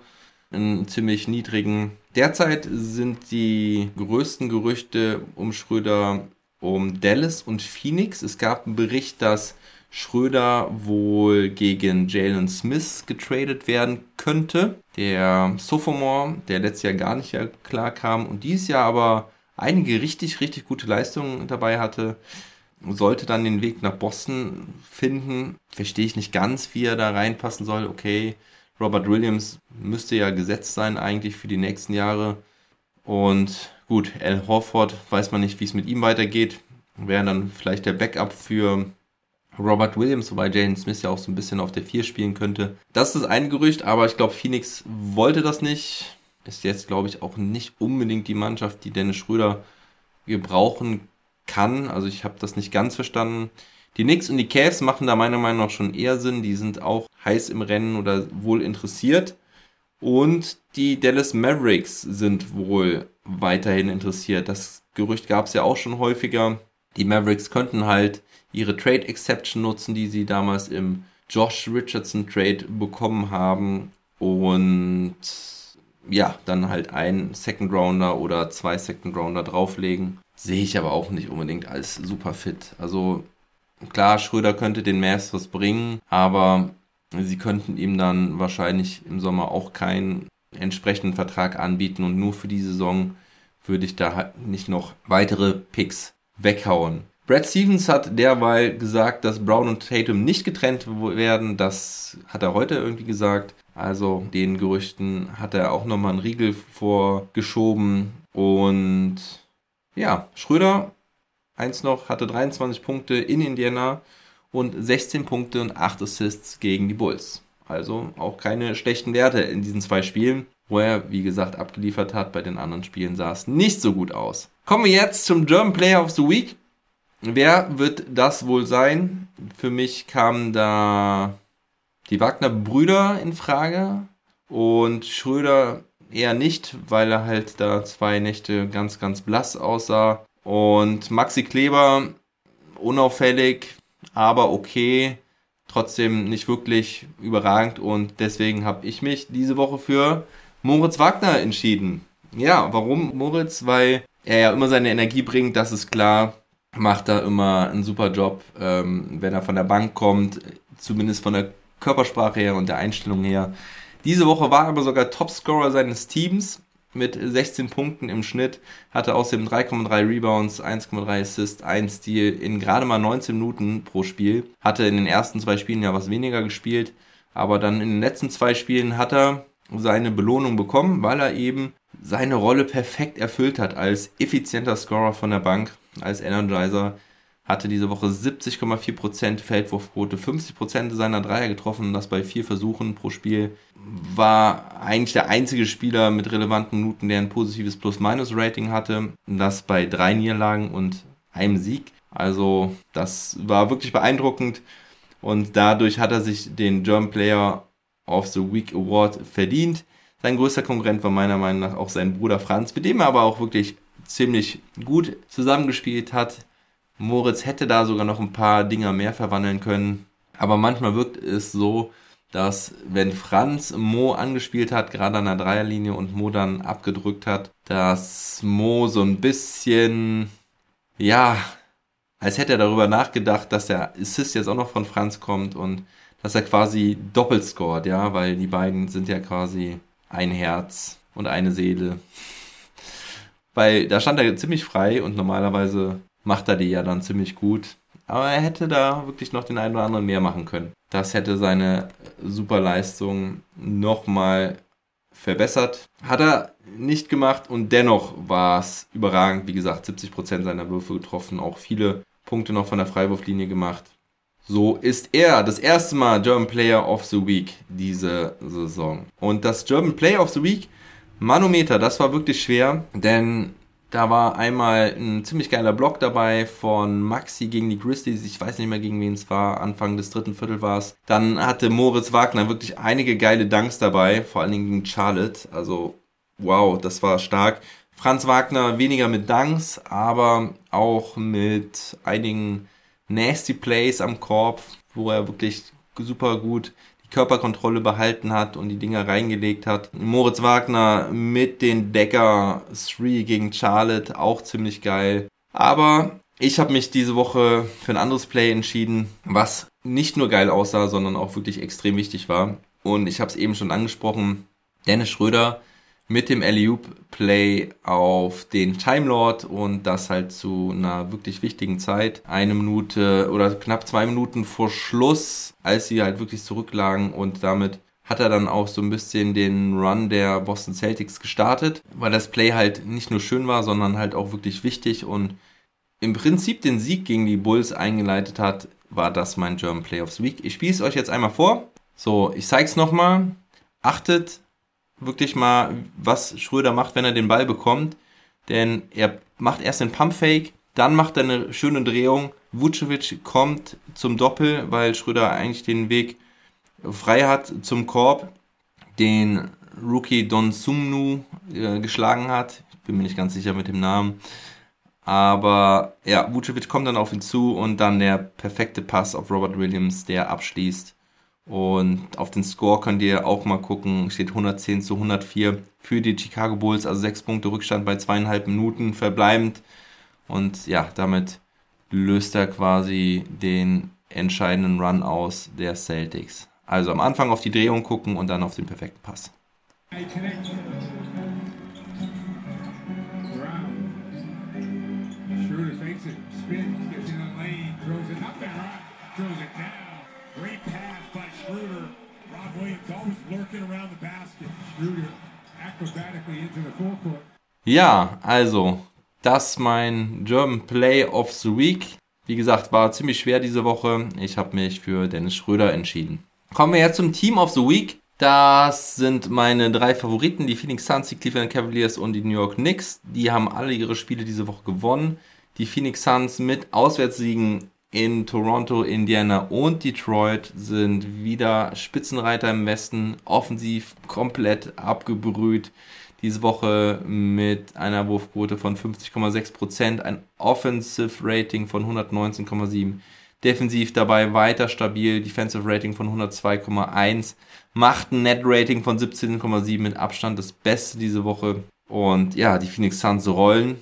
Speaker 4: einen ziemlich niedrigen. Derzeit sind die größten Gerüchte um Schröder um Dallas und Phoenix. Es gab einen Bericht, dass Schröder wohl gegen Jalen Smith getradet werden könnte. Der Sophomore, der letztes Jahr gar nicht klar kam und dieses Jahr aber einige richtig, richtig gute Leistungen dabei hatte. Sollte dann den Weg nach Boston finden. Verstehe ich nicht ganz, wie er da reinpassen soll. Okay, Robert Williams müsste ja gesetzt sein eigentlich für die nächsten Jahre. Und gut, Al Horford weiß man nicht, wie es mit ihm weitergeht. Wäre dann vielleicht der Backup für Robert Williams, wobei Jalen Smith ja auch so ein bisschen auf der 4 spielen könnte. Das ist ein Gerücht, aber ich glaube, Phoenix wollte das nicht ist jetzt, glaube ich, auch nicht unbedingt die Mannschaft, die Dennis Schröder gebrauchen kann. Also ich habe das nicht ganz verstanden. Die Knicks und die Cavs machen da meiner Meinung nach schon eher Sinn. Die sind auch heiß im Rennen oder wohl interessiert. Und die Dallas Mavericks sind wohl weiterhin interessiert. Das Gerücht gab es ja auch schon häufiger. Die Mavericks könnten halt ihre Trade Exception nutzen, die sie damals im Josh Richardson Trade bekommen haben. Und ja, dann halt einen Second Rounder oder zwei Second Rounder drauflegen. Sehe ich aber auch nicht unbedingt als super fit. Also klar, Schröder könnte den was bringen, aber sie könnten ihm dann wahrscheinlich im Sommer auch keinen entsprechenden Vertrag anbieten und nur für die Saison würde ich da halt nicht noch weitere Picks weghauen. Brad Stevens hat derweil gesagt, dass Brown und Tatum nicht getrennt werden. Das hat er heute irgendwie gesagt. Also den Gerüchten hat er auch nochmal einen Riegel vorgeschoben. Und ja, Schröder, eins noch, hatte 23 Punkte in Indiana und 16 Punkte und 8 Assists gegen die Bulls. Also auch keine schlechten Werte in diesen zwei Spielen, wo er, wie gesagt, abgeliefert hat. Bei den anderen Spielen sah es nicht so gut aus. Kommen wir jetzt zum German Player of the Week. Wer wird das wohl sein? Für mich kam da die Wagner-Brüder in Frage und Schröder eher nicht, weil er halt da zwei Nächte ganz, ganz blass aussah. Und Maxi Kleber unauffällig, aber okay, trotzdem nicht wirklich überragend und deswegen habe ich mich diese Woche für Moritz Wagner entschieden. Ja, warum Moritz? Weil er ja immer seine Energie bringt, das ist klar. Macht da immer einen super Job, ähm, wenn er von der Bank kommt, zumindest von der Körpersprache her und der Einstellung her. Diese Woche war er aber sogar Topscorer seines Teams mit 16 Punkten im Schnitt, hatte außerdem 3,3 Rebounds, 1,3 Assists, 1 Steal in gerade mal 19 Minuten pro Spiel. Hatte in den ersten zwei Spielen ja was weniger gespielt, aber dann in den letzten zwei Spielen hat er seine Belohnung bekommen, weil er eben seine Rolle perfekt erfüllt hat als effizienter Scorer von der Bank, als Energizer hatte diese Woche 70,4% Feldwurfquote, 50% seiner Dreier getroffen, das bei vier Versuchen pro Spiel. War eigentlich der einzige Spieler mit relevanten Minuten, der ein positives Plus-Minus-Rating hatte. Das bei drei Niederlagen und einem Sieg. Also das war wirklich beeindruckend und dadurch hat er sich den German Player of the Week Award verdient. Sein größter Konkurrent war meiner Meinung nach auch sein Bruder Franz, mit dem er aber auch wirklich ziemlich gut zusammengespielt hat. Moritz hätte da sogar noch ein paar Dinger mehr verwandeln können. Aber manchmal wirkt es so, dass wenn Franz Mo angespielt hat, gerade an der Dreierlinie und Mo dann abgedrückt hat, dass Mo so ein bisschen, ja, als hätte er darüber nachgedacht, dass der Assist jetzt auch noch von Franz kommt und dass er quasi doppelt scored, ja, weil die beiden sind ja quasi ein Herz und eine Seele. Weil da stand er ziemlich frei und normalerweise macht er die ja dann ziemlich gut. Aber er hätte da wirklich noch den einen oder anderen mehr machen können. Das hätte seine Superleistung nochmal verbessert. Hat er nicht gemacht und dennoch war es überragend. Wie gesagt, 70% seiner Würfe getroffen, auch viele Punkte noch von der Freiwurflinie gemacht. So ist er das erste Mal German Player of the Week diese Saison. Und das German Player of the Week Manometer, das war wirklich schwer, denn da war einmal ein ziemlich geiler Block dabei von Maxi gegen die Grizzlies. Ich weiß nicht mehr, gegen wen es war. Anfang des dritten Viertel war es. Dann hatte Moritz Wagner wirklich einige geile Dunks dabei, vor allen Dingen gegen Charlotte. Also, wow, das war stark. Franz Wagner weniger mit Dunks, aber auch mit einigen nasty Plays am Korb, wo er wirklich super gut Körperkontrolle behalten hat und die Dinger reingelegt hat. Moritz Wagner mit den Decker 3 gegen Charlotte, auch ziemlich geil. Aber ich habe mich diese Woche für ein anderes Play entschieden, was nicht nur geil aussah, sondern auch wirklich extrem wichtig war. Und ich habe es eben schon angesprochen, Dennis Schröder mit dem Alley-Oop-Play auf den Time Lord und das halt zu einer wirklich wichtigen Zeit. Eine Minute oder knapp zwei Minuten vor Schluss, als sie halt wirklich zurücklagen und damit hat er dann auch so ein bisschen den Run der Boston Celtics gestartet, weil das Play halt nicht nur schön war, sondern halt auch wirklich wichtig und im Prinzip den Sieg gegen die Bulls eingeleitet hat, war das mein German Play of the Week. Ich spiele es euch jetzt einmal vor. So, ich zeige es nochmal. Achtet wirklich mal, was Schröder macht, wenn er den Ball bekommt. Denn er macht erst den Pumpfake, dann macht er eine schöne Drehung. Vucevic kommt zum Doppel, weil Schröder eigentlich den Weg frei hat zum Korb, den Rookie Don Sumnu äh, geschlagen hat. Ich bin mir nicht ganz sicher mit dem Namen. Aber ja, Vucevic kommt dann auf ihn zu und dann der perfekte Pass auf Robert Williams, der abschließt. Und auf den Score könnt ihr auch mal gucken. Steht 110 zu 104 für die Chicago Bulls, also sechs Punkte Rückstand bei zweieinhalb Minuten verbleibend. Und ja, damit löst er quasi den entscheidenden Run aus der Celtics. Also am Anfang auf die Drehung gucken und dann auf den perfekten Pass. Great Ja, also, das mein German Play of the Week. Wie gesagt, war ziemlich schwer diese Woche. Ich habe mich für Dennis Schröder entschieden. Kommen wir jetzt zum Team of the Week. Das sind meine drei Favoriten, die Phoenix Suns, die Cleveland Cavaliers und die New York Knicks. Die haben alle ihre Spiele diese Woche gewonnen. Die Phoenix Suns mit Auswärtssiegen in Toronto, Indiana und Detroit sind wieder Spitzenreiter im Westen, offensiv komplett abgebrüht. Diese Woche mit einer Wurfquote von 50,6%, ein Offensive Rating von 119,7%, defensiv dabei weiter stabil, Defensive Rating von 102,1%, macht ein Net Rating von 17,7 mit Abstand das Beste diese Woche. Und ja, die Phoenix Suns rollen.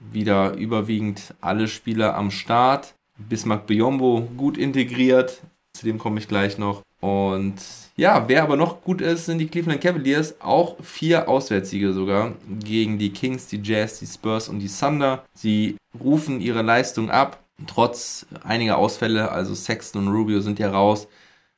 Speaker 4: Wieder überwiegend alle Spieler am Start. Bismarck Biombo gut integriert. Zu dem komme ich gleich noch. Und ja, wer aber noch gut ist, sind die Cleveland Cavaliers. Auch vier Auswärtssiege sogar gegen die Kings, die Jazz, die Spurs und die Thunder. Sie rufen ihre Leistung ab, trotz einiger Ausfälle. Also Sexton und Rubio sind ja raus.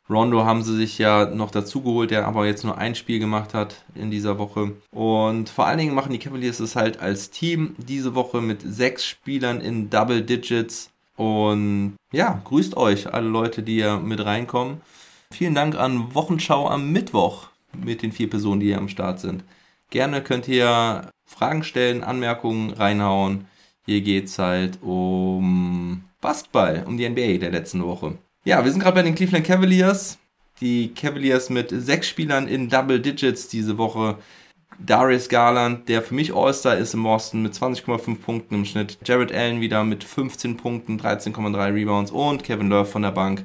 Speaker 4: Rondo haben sie sich ja noch dazugeholt, der aber jetzt nur ein Spiel gemacht hat in dieser Woche. Und vor allen Dingen machen die Cavaliers es halt als Team diese Woche mit sechs Spielern in Double Digits. Und ja, grüßt euch alle Leute, die ja mit reinkommen. Vielen Dank an Wochenschau am Mittwoch mit den vier Personen, die hier am Start sind. Gerne könnt ihr Fragen stellen, Anmerkungen reinhauen. Hier geht es halt um Basketball, um die NBA der letzten Woche. Ja, wir sind gerade bei den Cleveland Cavaliers. Die Cavaliers mit sechs Spielern in Double Digits diese Woche. Darius Garland, der für mich All-Star ist im Boston mit 20,5 Punkten im Schnitt. Jared Allen wieder mit 15 Punkten, 13,3 Rebounds und Kevin Love von der Bank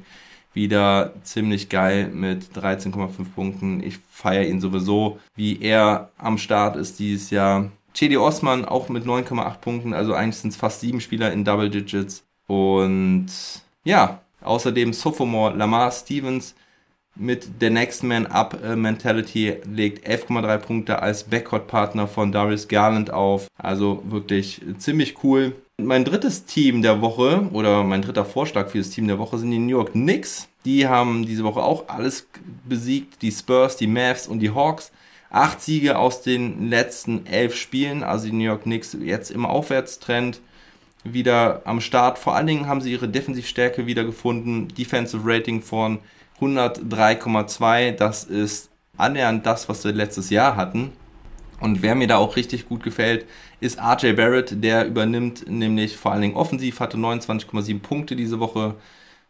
Speaker 4: wieder ziemlich geil mit 13,5 Punkten. Ich feiere ihn sowieso, wie er am Start ist dieses Jahr. Chedi Osman auch mit 9,8 Punkten, also eigentlich sind es fast sieben Spieler in Double Digits. Und ja, Außerdem Sophomore Lamar Stevens mit The Next Man Up äh, Mentality legt 11,3 Punkte als Backcourt-Partner von Darius Garland auf. Also wirklich ziemlich cool. Mein drittes Team der Woche oder mein dritter Vorschlag für das Team der Woche sind die New York Knicks. Die haben diese Woche auch alles besiegt. Die Spurs, die Mavs und die Hawks. Acht Siege aus den letzten elf Spielen. Also die New York Knicks jetzt im Aufwärtstrend wieder am Start. Vor allen Dingen haben sie ihre Defensivstärke wieder gefunden. Defensive Rating von 103,2. Das ist annähernd das, was wir letztes Jahr hatten. Und wer mir da auch richtig gut gefällt, ist RJ Barrett. Der übernimmt nämlich vor allen Dingen offensiv, hatte 29,7 Punkte diese Woche,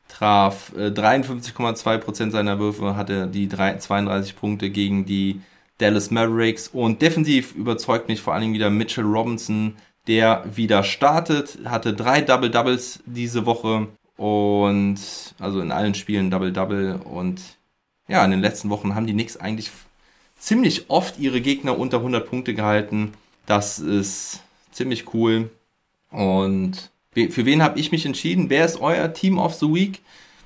Speaker 4: traf 53,2% äh, seiner Würfe, hatte die 32 Punkte gegen die Dallas Mavericks. Und defensiv überzeugt mich vor allen Dingen wieder Mitchell Robinson, der wieder startet, hatte drei Double Doubles diese Woche und also in allen Spielen Double Double und ja, in den letzten Wochen haben die Knicks eigentlich ziemlich oft ihre Gegner unter 100 Punkte gehalten. Das ist ziemlich cool. Und für wen habe ich mich entschieden? Wer ist euer Team of the Week?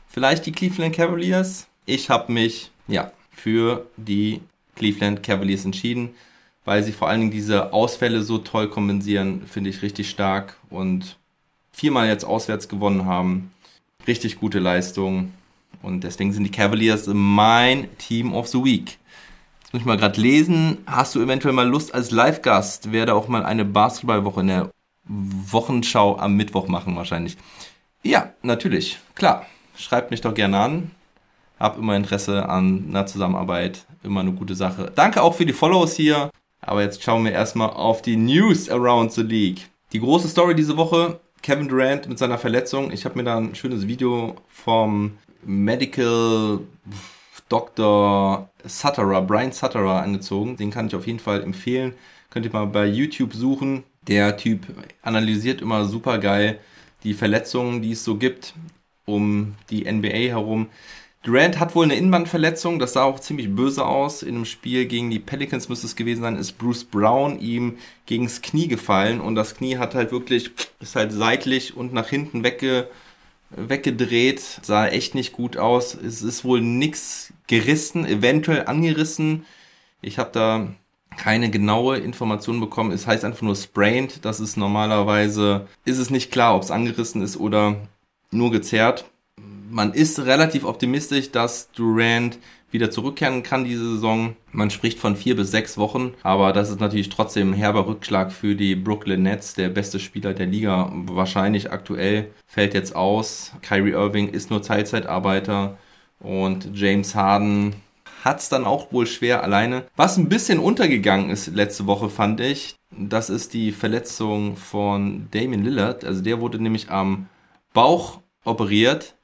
Speaker 4: Vielleicht die Cleveland Cavaliers? Ich habe mich ja für die Cleveland Cavaliers entschieden weil sie vor allen Dingen diese Ausfälle so toll kompensieren, finde ich richtig stark und viermal jetzt auswärts gewonnen haben. Richtig gute Leistung. Und deswegen sind die Cavaliers mein Team of the Week. Jetzt muss ich mal gerade lesen. Hast du eventuell mal Lust als Live-Gast? Werde auch mal eine Basketballwoche in der Wochenschau am Mittwoch machen wahrscheinlich. Ja, natürlich. Klar. Schreibt mich doch gerne an. Hab immer Interesse an einer Zusammenarbeit. Immer eine gute Sache. Danke auch für die Follows hier. Aber jetzt schauen wir erstmal auf die News around the League. Die große Story diese Woche, Kevin Durant mit seiner Verletzung. Ich habe mir da ein schönes Video vom Medical Dr. Sutterer, Brian Sutterer angezogen. Den kann ich auf jeden Fall empfehlen. Könnt ihr mal bei YouTube suchen. Der Typ analysiert immer super geil die Verletzungen, die es so gibt um die NBA herum. Durant hat wohl eine Innenbandverletzung, das sah auch ziemlich böse aus. In einem Spiel gegen die Pelicans müsste es gewesen sein, ist Bruce Brown ihm gegens Knie gefallen und das Knie hat halt wirklich, ist halt seitlich und nach hinten wegge, weggedreht, sah echt nicht gut aus. Es ist wohl nichts gerissen, eventuell angerissen. Ich habe da keine genaue Information bekommen. Es heißt einfach nur sprained. Das ist normalerweise, ist es nicht klar, ob es angerissen ist oder nur gezerrt man ist relativ optimistisch, dass Durant wieder zurückkehren kann diese Saison. Man spricht von vier bis sechs Wochen, aber das ist natürlich trotzdem ein herber Rückschlag für die Brooklyn Nets. Der beste Spieler der Liga wahrscheinlich aktuell fällt jetzt aus. Kyrie Irving ist nur Teilzeitarbeiter und James Harden hat es dann auch wohl schwer alleine. Was ein bisschen untergegangen ist letzte Woche, fand ich, das ist die Verletzung von Damien Lillard. Also der wurde nämlich am Bauch operiert.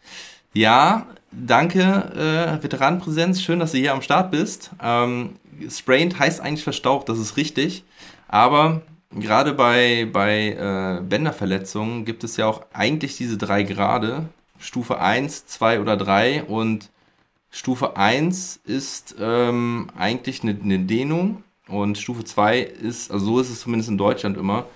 Speaker 4: Ja, danke, äh, Veteranenpräsenz. Schön, dass du hier am Start bist. Ähm, sprained heißt eigentlich verstaucht, das ist richtig. Aber gerade bei, bei äh, Bänderverletzungen gibt es ja auch eigentlich diese drei Grade. Stufe 1, 2 oder 3. Und Stufe 1 ist ähm, eigentlich eine, eine Dehnung. Und Stufe 2 ist, also so ist es zumindest in Deutschland immer,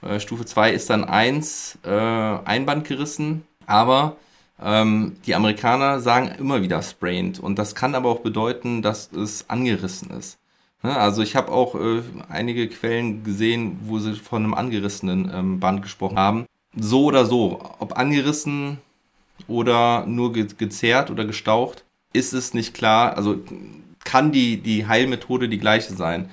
Speaker 4: äh, Stufe 2 ist dann 1 äh, Einband gerissen, aber ähm, die Amerikaner sagen immer wieder sprained und das kann aber auch bedeuten, dass es angerissen ist. Ne? Also ich habe auch äh, einige Quellen gesehen, wo sie von einem angerissenen ähm, Band gesprochen haben. So oder so, ob angerissen oder nur ge gezerrt oder gestaucht, ist es nicht klar. Also kann die, die Heilmethode die gleiche sein.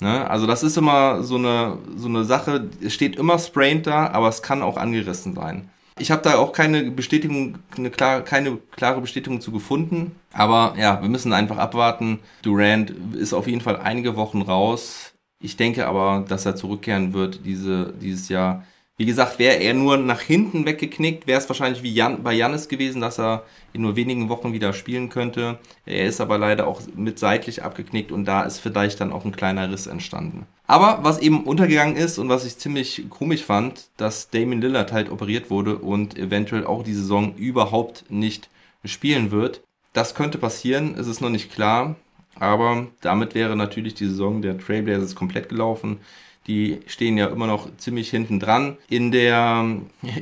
Speaker 4: Ne? Also das ist immer so eine, so eine Sache, es steht immer sprained da, aber es kann auch angerissen sein. Ich habe da auch keine Bestätigung, eine klar, keine klare Bestätigung zu gefunden. Aber ja, wir müssen einfach abwarten. Durant ist auf jeden Fall einige Wochen raus. Ich denke aber, dass er zurückkehren wird diese, dieses Jahr. Wie gesagt, wäre er nur nach hinten weggeknickt, wäre es wahrscheinlich wie Jan, bei Jannis gewesen, dass er in nur wenigen Wochen wieder spielen könnte. Er ist aber leider auch mit seitlich abgeknickt und da ist vielleicht dann auch ein kleiner Riss entstanden. Aber was eben untergegangen ist und was ich ziemlich komisch fand, dass Damien Lillard halt operiert wurde und eventuell auch die Saison überhaupt nicht spielen wird. Das könnte passieren, es ist noch nicht klar, aber damit wäre natürlich die Saison der Trailblazers komplett gelaufen. Die stehen ja immer noch ziemlich hinten dran in der,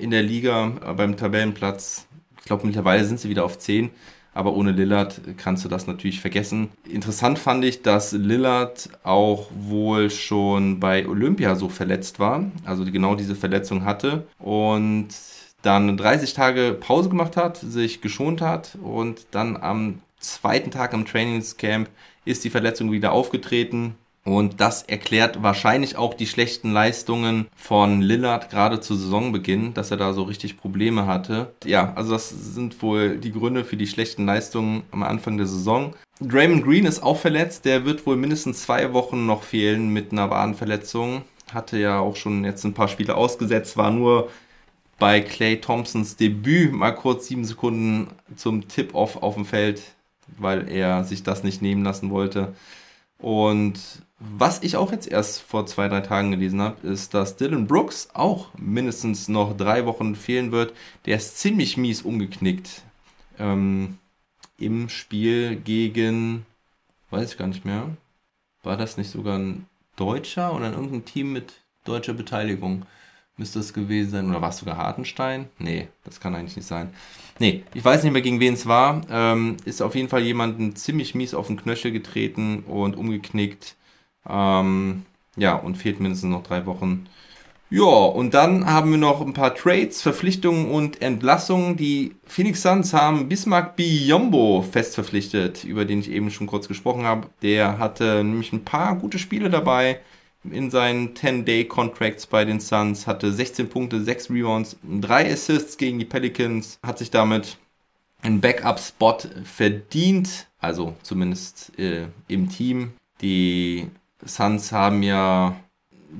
Speaker 4: in der Liga äh, beim Tabellenplatz. Ich glaube, mittlerweile sind sie wieder auf 10. Aber ohne Lillard kannst du das natürlich vergessen. Interessant fand ich, dass Lillard auch wohl schon bei Olympia so verletzt war. Also genau diese Verletzung hatte. Und dann 30 Tage Pause gemacht hat, sich geschont hat und dann am zweiten Tag am Trainingscamp ist die Verletzung wieder aufgetreten und das erklärt wahrscheinlich auch die schlechten Leistungen von Lillard gerade zu Saisonbeginn, dass er da so richtig Probleme hatte. Ja, also das sind wohl die Gründe für die schlechten Leistungen am Anfang der Saison. Draymond Green ist auch verletzt. Der wird wohl mindestens zwei Wochen noch fehlen mit einer Wadenverletzung. Hatte ja auch schon jetzt ein paar Spiele ausgesetzt, war nur bei Clay Thompsons Debüt mal kurz sieben Sekunden zum Tip-Off auf dem Feld, weil er sich das nicht nehmen lassen wollte. Und was ich auch jetzt erst vor zwei, drei Tagen gelesen habe, ist, dass Dylan Brooks auch mindestens noch drei Wochen fehlen wird. Der ist ziemlich mies umgeknickt ähm, im Spiel gegen, weiß ich gar nicht mehr, war das nicht sogar ein Deutscher oder irgendein Team mit deutscher Beteiligung? Müsste es gewesen sein. Oder war es sogar Hartenstein? Nee, das kann eigentlich nicht sein. Nee, ich weiß nicht mehr, gegen wen es war. Ähm, ist auf jeden Fall jemanden ziemlich mies auf den Knöchel getreten und umgeknickt. Ähm, ja, und fehlt mindestens noch drei Wochen. Ja, und dann haben wir noch ein paar Trades, Verpflichtungen und Entlassungen. Die Phoenix Suns haben Bismarck Biombo fest verpflichtet, über den ich eben schon kurz gesprochen habe. Der hatte nämlich ein paar gute Spiele dabei in seinen 10-Day-Contracts bei den Suns, hatte 16 Punkte, 6 Rebounds, 3 Assists gegen die Pelicans, hat sich damit einen Backup-Spot verdient, also zumindest äh, im Team. Die Suns haben ja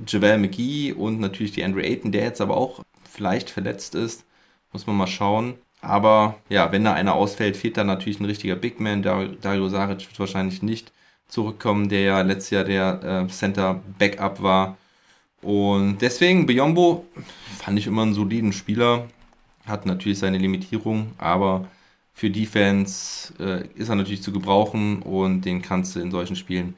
Speaker 4: JaVale McGee und natürlich die Andrew Ayton, der jetzt aber auch vielleicht verletzt ist. Muss man mal schauen. Aber ja, wenn da einer ausfällt, fehlt da natürlich ein richtiger Big Man. Dario Saric wird wahrscheinlich nicht zurückkommen, der ja letztes Jahr der äh, Center Backup war. Und deswegen, Biombo fand ich immer einen soliden Spieler. Hat natürlich seine Limitierung, aber für Defense äh, ist er natürlich zu gebrauchen und den kannst du in solchen Spielen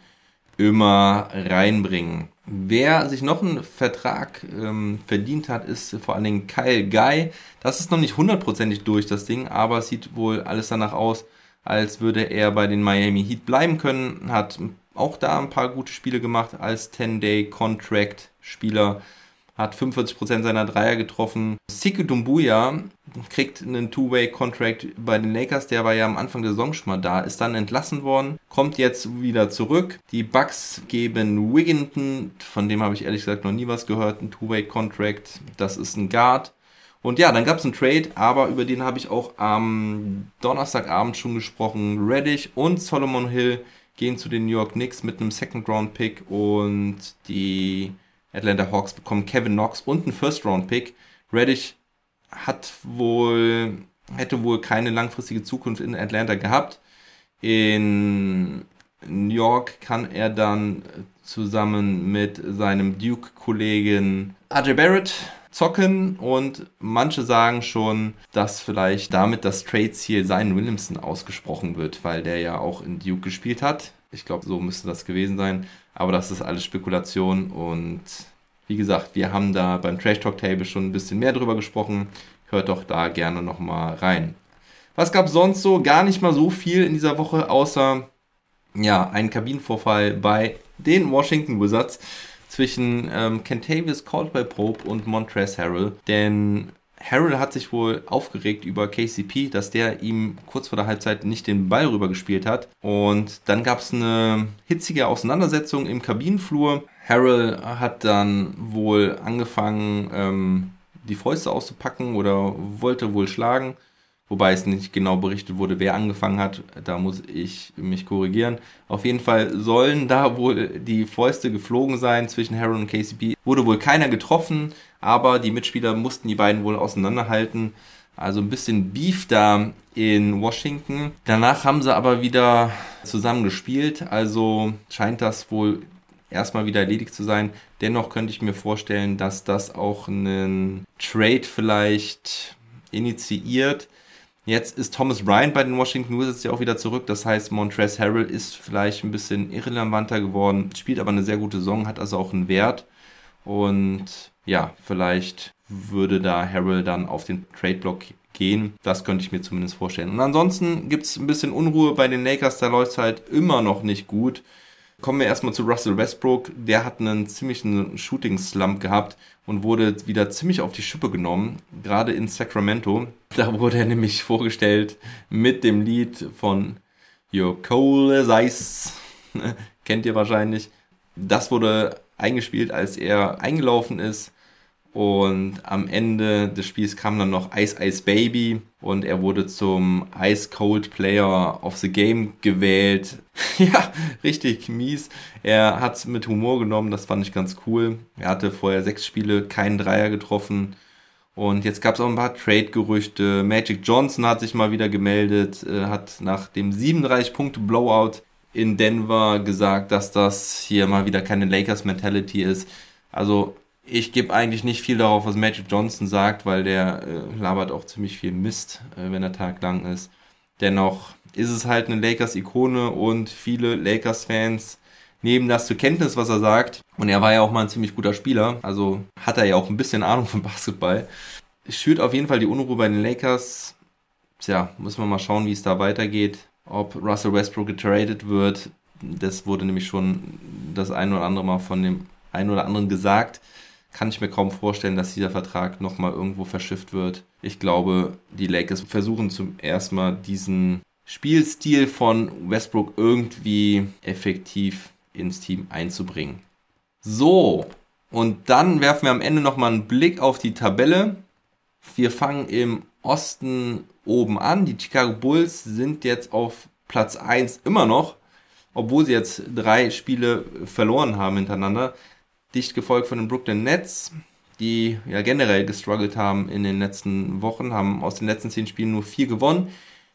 Speaker 4: immer reinbringen. Wer sich noch einen Vertrag ähm, verdient hat, ist vor allen Dingen Kyle Guy. Das ist noch nicht hundertprozentig durch, das Ding, aber es sieht wohl alles danach aus, als würde er bei den Miami Heat bleiben können. Hat auch da ein paar gute Spiele gemacht als 10-Day-Contract-Spieler hat 45% seiner Dreier getroffen. Siku Dumbuya kriegt einen Two-Way-Contract bei den Lakers, der war ja am Anfang der Saison schon mal da, ist dann entlassen worden, kommt jetzt wieder zurück. Die Bucks geben Wigginton, von dem habe ich ehrlich gesagt noch nie was gehört, ein Two-Way-Contract, das ist ein Guard. Und ja, dann gab es einen Trade, aber über den habe ich auch am Donnerstagabend schon gesprochen. Reddish und Solomon Hill gehen zu den New York Knicks mit einem Second-Round-Pick und die Atlanta Hawks bekommen Kevin Knox und einen First-Round-Pick. Reddish hat wohl, hätte wohl keine langfristige Zukunft in Atlanta gehabt. In New York kann er dann zusammen mit seinem Duke-Kollegen RJ Barrett zocken und manche sagen schon, dass vielleicht damit das Trade-Ziel Zion Williamson ausgesprochen wird, weil der ja auch in Duke gespielt hat. Ich glaube, so müsste das gewesen sein. Aber das ist alles Spekulation und wie gesagt, wir haben da beim Trash Talk Table schon ein bisschen mehr drüber gesprochen. Hört doch da gerne nochmal rein. Was gab sonst so? Gar nicht mal so viel in dieser Woche, außer ja, einen Kabinenvorfall bei den Washington Wizards zwischen ähm, Kentavious Caldwell Pope und Montrezl Harrell. Denn Harrell hat sich wohl aufgeregt über KCP, dass der ihm kurz vor der Halbzeit nicht den Ball rübergespielt hat. Und dann gab es eine hitzige Auseinandersetzung im Kabinenflur. Harrell hat dann wohl angefangen, ähm, die Fäuste auszupacken oder wollte wohl schlagen. Wobei es nicht genau berichtet wurde, wer angefangen hat. Da muss ich mich korrigieren. Auf jeden Fall sollen da wohl die Fäuste geflogen sein zwischen Harrell und KCP. Wurde wohl keiner getroffen, aber die Mitspieler mussten die beiden wohl auseinanderhalten. Also ein bisschen Beef da in Washington. Danach haben sie aber wieder zusammen gespielt. Also scheint das wohl erstmal wieder erledigt zu sein. Dennoch könnte ich mir vorstellen, dass das auch einen Trade vielleicht initiiert Jetzt ist Thomas Bryant bei den Washington Wizards ja auch wieder zurück. Das heißt, Montrezl Harrell ist vielleicht ein bisschen irrelevanter geworden, spielt aber eine sehr gute Saison, hat also auch einen Wert. Und ja, vielleicht würde da Harrell dann auf den Trade-Block gehen. Das könnte ich mir zumindest vorstellen. Und ansonsten gibt es ein bisschen Unruhe bei den Lakers. Da läuft es halt immer noch nicht gut. Kommen wir erstmal zu Russell Westbrook. Der hat einen ziemlichen Shooting-Slump gehabt und wurde wieder ziemlich auf die Schippe genommen, gerade in Sacramento. Da wurde er nämlich vorgestellt mit dem Lied von Your as Ice. Kennt ihr wahrscheinlich. Das wurde eingespielt, als er eingelaufen ist und am Ende des Spiels kam dann noch Ice Ice Baby und er wurde zum Ice Cold Player of the Game gewählt. ja, richtig mies. Er hat es mit Humor genommen, das fand ich ganz cool. Er hatte vorher sechs Spiele keinen Dreier getroffen. Und jetzt gab es auch ein paar Trade-Gerüchte. Magic Johnson hat sich mal wieder gemeldet, äh, hat nach dem 37-Punkte-Blowout in Denver gesagt, dass das hier mal wieder keine Lakers-Mentality ist. Also ich gebe eigentlich nicht viel darauf, was Magic Johnson sagt, weil der äh, labert auch ziemlich viel Mist, äh, wenn der Tag lang ist. Dennoch ist es halt eine Lakers-Ikone und viele Lakers-Fans nehmen das zur Kenntnis, was er sagt. Und er war ja auch mal ein ziemlich guter Spieler, also hat er ja auch ein bisschen Ahnung von Basketball. Schürt auf jeden Fall die Unruhe bei den Lakers. Tja, muss man mal schauen, wie es da weitergeht. Ob Russell Westbrook getradet wird, das wurde nämlich schon das ein oder andere Mal von dem einen oder anderen gesagt kann ich mir kaum vorstellen, dass dieser Vertrag nochmal irgendwo verschifft wird. Ich glaube, die Lakers versuchen zum ersten Mal diesen Spielstil von Westbrook irgendwie effektiv ins Team einzubringen. So, und dann werfen wir am Ende nochmal einen Blick auf die Tabelle. Wir fangen im Osten oben an. Die Chicago Bulls sind jetzt auf Platz 1 immer noch, obwohl sie jetzt drei Spiele verloren haben hintereinander dicht gefolgt von den Brooklyn Nets, die ja generell gestruggelt haben in den letzten Wochen, haben aus den letzten zehn Spielen nur vier gewonnen.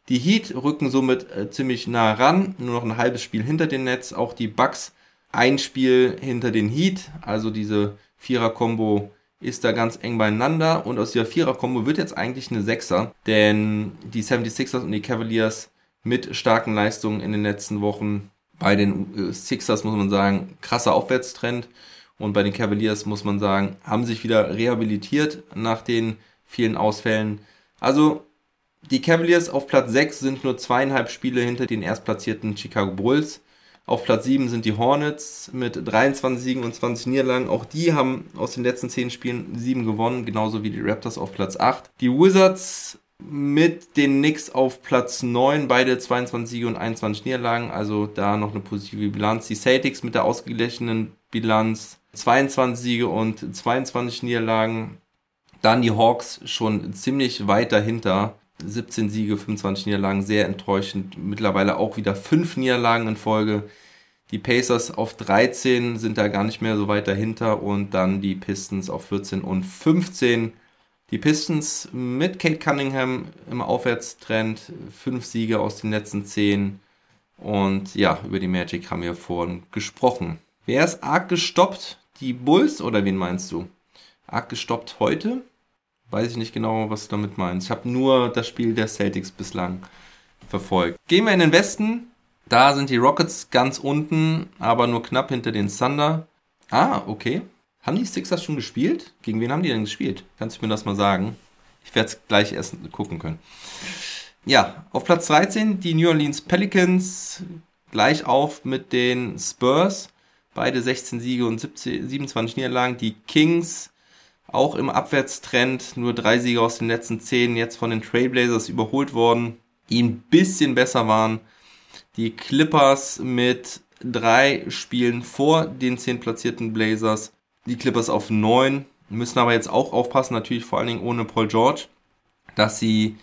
Speaker 4: Die Heat rücken somit äh, ziemlich nah ran, nur noch ein halbes Spiel hinter den Nets. Auch die Bucks ein Spiel hinter den Heat, also diese Vierer-Kombo ist da ganz eng beieinander und aus dieser Vierer-Kombo wird jetzt eigentlich eine Sechser, denn die 76ers und die Cavaliers mit starken Leistungen in den letzten Wochen bei den äh, Sixers muss man sagen, krasser Aufwärtstrend. Und bei den Cavaliers muss man sagen, haben sich wieder rehabilitiert nach den vielen Ausfällen. Also die Cavaliers auf Platz 6 sind nur zweieinhalb Spiele hinter den erstplatzierten Chicago Bulls. Auf Platz 7 sind die Hornets mit 23 Siegen und 20 Niederlagen. Auch die haben aus den letzten 10 Spielen 7 gewonnen, genauso wie die Raptors auf Platz 8. Die Wizards mit den Knicks auf Platz 9, beide 22 Siege und 21 Niederlagen, also da noch eine positive Bilanz. Die Celtics mit der ausgeglichenen Bilanz 22 Siege und 22 Niederlagen. Dann die Hawks schon ziemlich weit dahinter. 17 Siege, 25 Niederlagen, sehr enttäuschend. Mittlerweile auch wieder 5 Niederlagen in Folge. Die Pacers auf 13 sind da gar nicht mehr so weit dahinter und dann die Pistons auf 14 und 15. Die Pistons mit Kate Cunningham im Aufwärtstrend, 5 Siege aus den letzten 10. Und ja, über die Magic haben wir vorhin gesprochen. Wer ist arg gestoppt? Die Bulls oder wen meinst du? Arg gestoppt heute? Weiß ich nicht genau, was du damit meinst. Ich habe nur das Spiel der Celtics bislang verfolgt. Gehen wir in den Westen. Da sind die Rockets ganz unten, aber nur knapp hinter den Thunder. Ah, okay. Haben die Sixers schon gespielt? Gegen wen haben die denn gespielt? Kannst du mir das mal sagen? Ich werde es gleich erst gucken können. Ja, auf Platz 13 die New Orleans Pelicans gleich auf mit den Spurs. Beide 16 Siege und 17, 27 Niederlagen. Die Kings auch im Abwärtstrend. Nur drei Siege aus den letzten 10 jetzt von den Trailblazers überholt worden, die ein bisschen besser waren. Die Clippers mit drei Spielen vor den 10 platzierten Blazers. Die Clippers auf 9. Müssen aber jetzt auch aufpassen, natürlich vor allen Dingen ohne Paul George, dass sie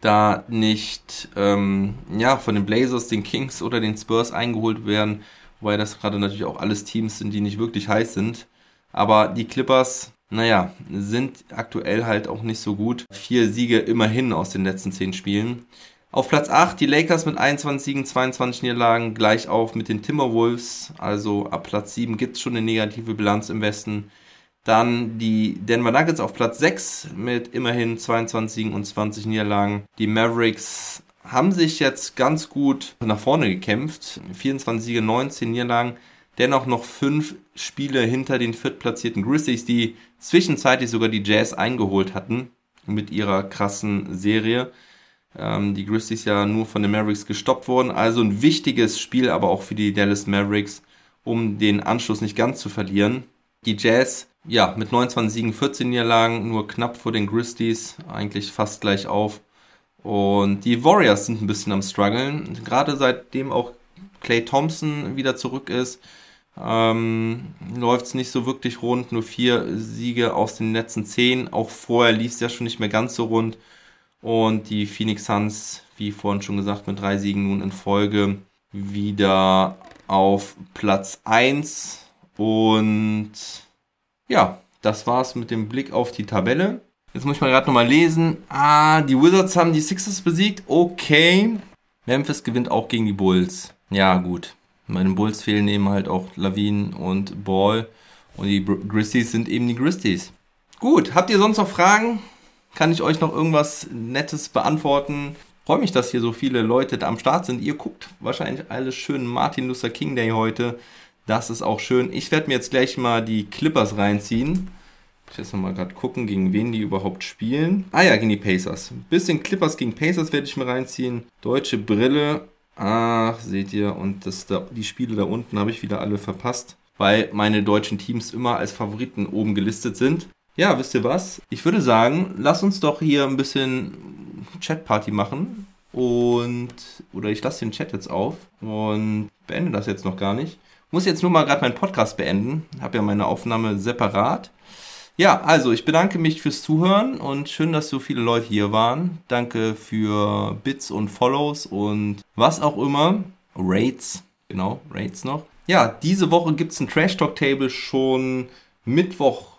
Speaker 4: da nicht ähm, ja, von den Blazers, den Kings oder den Spurs eingeholt werden, wobei das gerade natürlich auch alles Teams sind, die nicht wirklich heiß sind. Aber die Clippers, naja, sind aktuell halt auch nicht so gut. Vier Siege immerhin aus den letzten zehn Spielen. Auf Platz 8 die Lakers mit 21 Siegen, 22 Niederlagen, gleich auf mit den Timberwolves. Also ab Platz 7 gibt es schon eine negative Bilanz im Westen. Dann die Denver Nuggets auf Platz 6 mit immerhin 22 Siegen und 20 Niederlagen. Die Mavericks haben sich jetzt ganz gut nach vorne gekämpft. 24 Siege, 19 Niederlagen. Dennoch noch fünf Spiele hinter den viertplatzierten Grizzlies, die zwischenzeitlich sogar die Jazz eingeholt hatten mit ihrer krassen Serie. Ähm, die Grizzlies ja nur von den Mavericks gestoppt wurden. Also ein wichtiges Spiel, aber auch für die Dallas Mavericks, um den Anschluss nicht ganz zu verlieren. Die Jazz ja, mit 29 Siegen, 14 Niederlagen, nur knapp vor den Grizzlies, eigentlich fast gleich auf. Und die Warriors sind ein bisschen am struggeln, gerade seitdem auch Clay Thompson wieder zurück ist, ähm, läuft es nicht so wirklich rund, nur vier Siege aus den letzten zehn. Auch vorher lief es ja schon nicht mehr ganz so rund. Und die Phoenix Suns, wie vorhin schon gesagt, mit drei Siegen nun in Folge wieder auf Platz 1. Und ja, das war's mit dem Blick auf die Tabelle. Jetzt muss ich mal gerade nochmal lesen. Ah, die Wizards haben die Sixers besiegt. Okay. Memphis gewinnt auch gegen die Bulls. Ja, gut. Bei Bulls fehlen eben halt auch Lavin und Ball. Und die Grizzlies sind eben die Grizzlies. Gut, habt ihr sonst noch Fragen? Kann ich euch noch irgendwas Nettes beantworten? Freue mich, dass hier so viele Leute am Start sind. Ihr guckt wahrscheinlich alles schön Martin Luther King Day heute. Das ist auch schön. Ich werde mir jetzt gleich mal die Clippers reinziehen. Ich jetzt nochmal gerade gucken, gegen wen die überhaupt spielen. Ah ja, gegen die Pacers. Ein bisschen Clippers gegen Pacers werde ich mir reinziehen. Deutsche Brille. Ach, seht ihr. Und das da, die Spiele da unten habe ich wieder alle verpasst, weil meine deutschen Teams immer als Favoriten oben gelistet sind. Ja, wisst ihr was? Ich würde sagen, lass uns doch hier ein bisschen Chatparty machen. Und, oder ich lasse den Chat jetzt auf und beende das jetzt noch gar nicht. Muss jetzt nur mal gerade meinen Podcast beenden. Habe ja meine Aufnahme separat. Ja, also ich bedanke mich fürs Zuhören und schön, dass so viele Leute hier waren. Danke für Bits und Follows und was auch immer. Rates, genau, Rates noch. Ja, diese Woche gibt es ein Trash Talk Table schon Mittwoch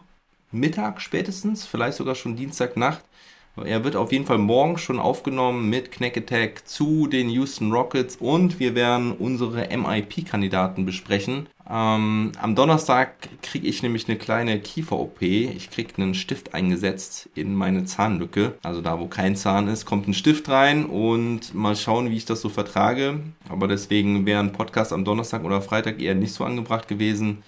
Speaker 4: Mittag spätestens, vielleicht sogar schon Dienstagnacht. Er wird auf jeden Fall morgen schon aufgenommen mit Knack Attack zu den Houston Rockets und wir werden unsere MIP-Kandidaten besprechen. Ähm, am Donnerstag kriege ich nämlich eine kleine Kiefer-OP. Ich kriege einen Stift eingesetzt in meine Zahnlücke. Also da, wo kein Zahn ist, kommt ein Stift rein und mal schauen, wie ich das so vertrage. Aber deswegen wäre ein Podcast am Donnerstag oder Freitag eher nicht so angebracht gewesen.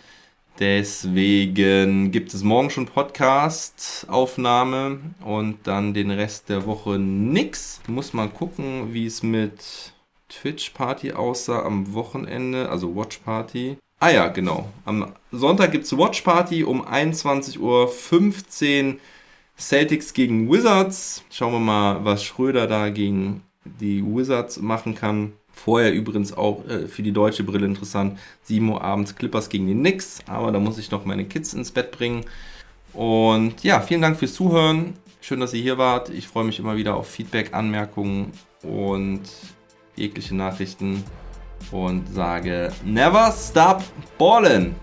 Speaker 4: Deswegen gibt es morgen schon Podcast-Aufnahme und dann den Rest der Woche nix. Muss mal gucken, wie es mit Twitch-Party aussah am Wochenende, also Watch-Party. Ah ja, genau. Am Sonntag gibt es Watch-Party um 21.15 Uhr. Celtics gegen Wizards. Schauen wir mal, was Schröder da gegen die Wizards machen kann. Vorher übrigens auch äh, für die deutsche Brille interessant. 7 Uhr abends Clippers gegen die Knicks. Aber da muss ich noch meine Kids ins Bett bringen. Und ja, vielen Dank fürs Zuhören. Schön, dass ihr hier wart. Ich freue mich immer wieder auf Feedback, Anmerkungen und jegliche Nachrichten. Und sage, never stop ballin'.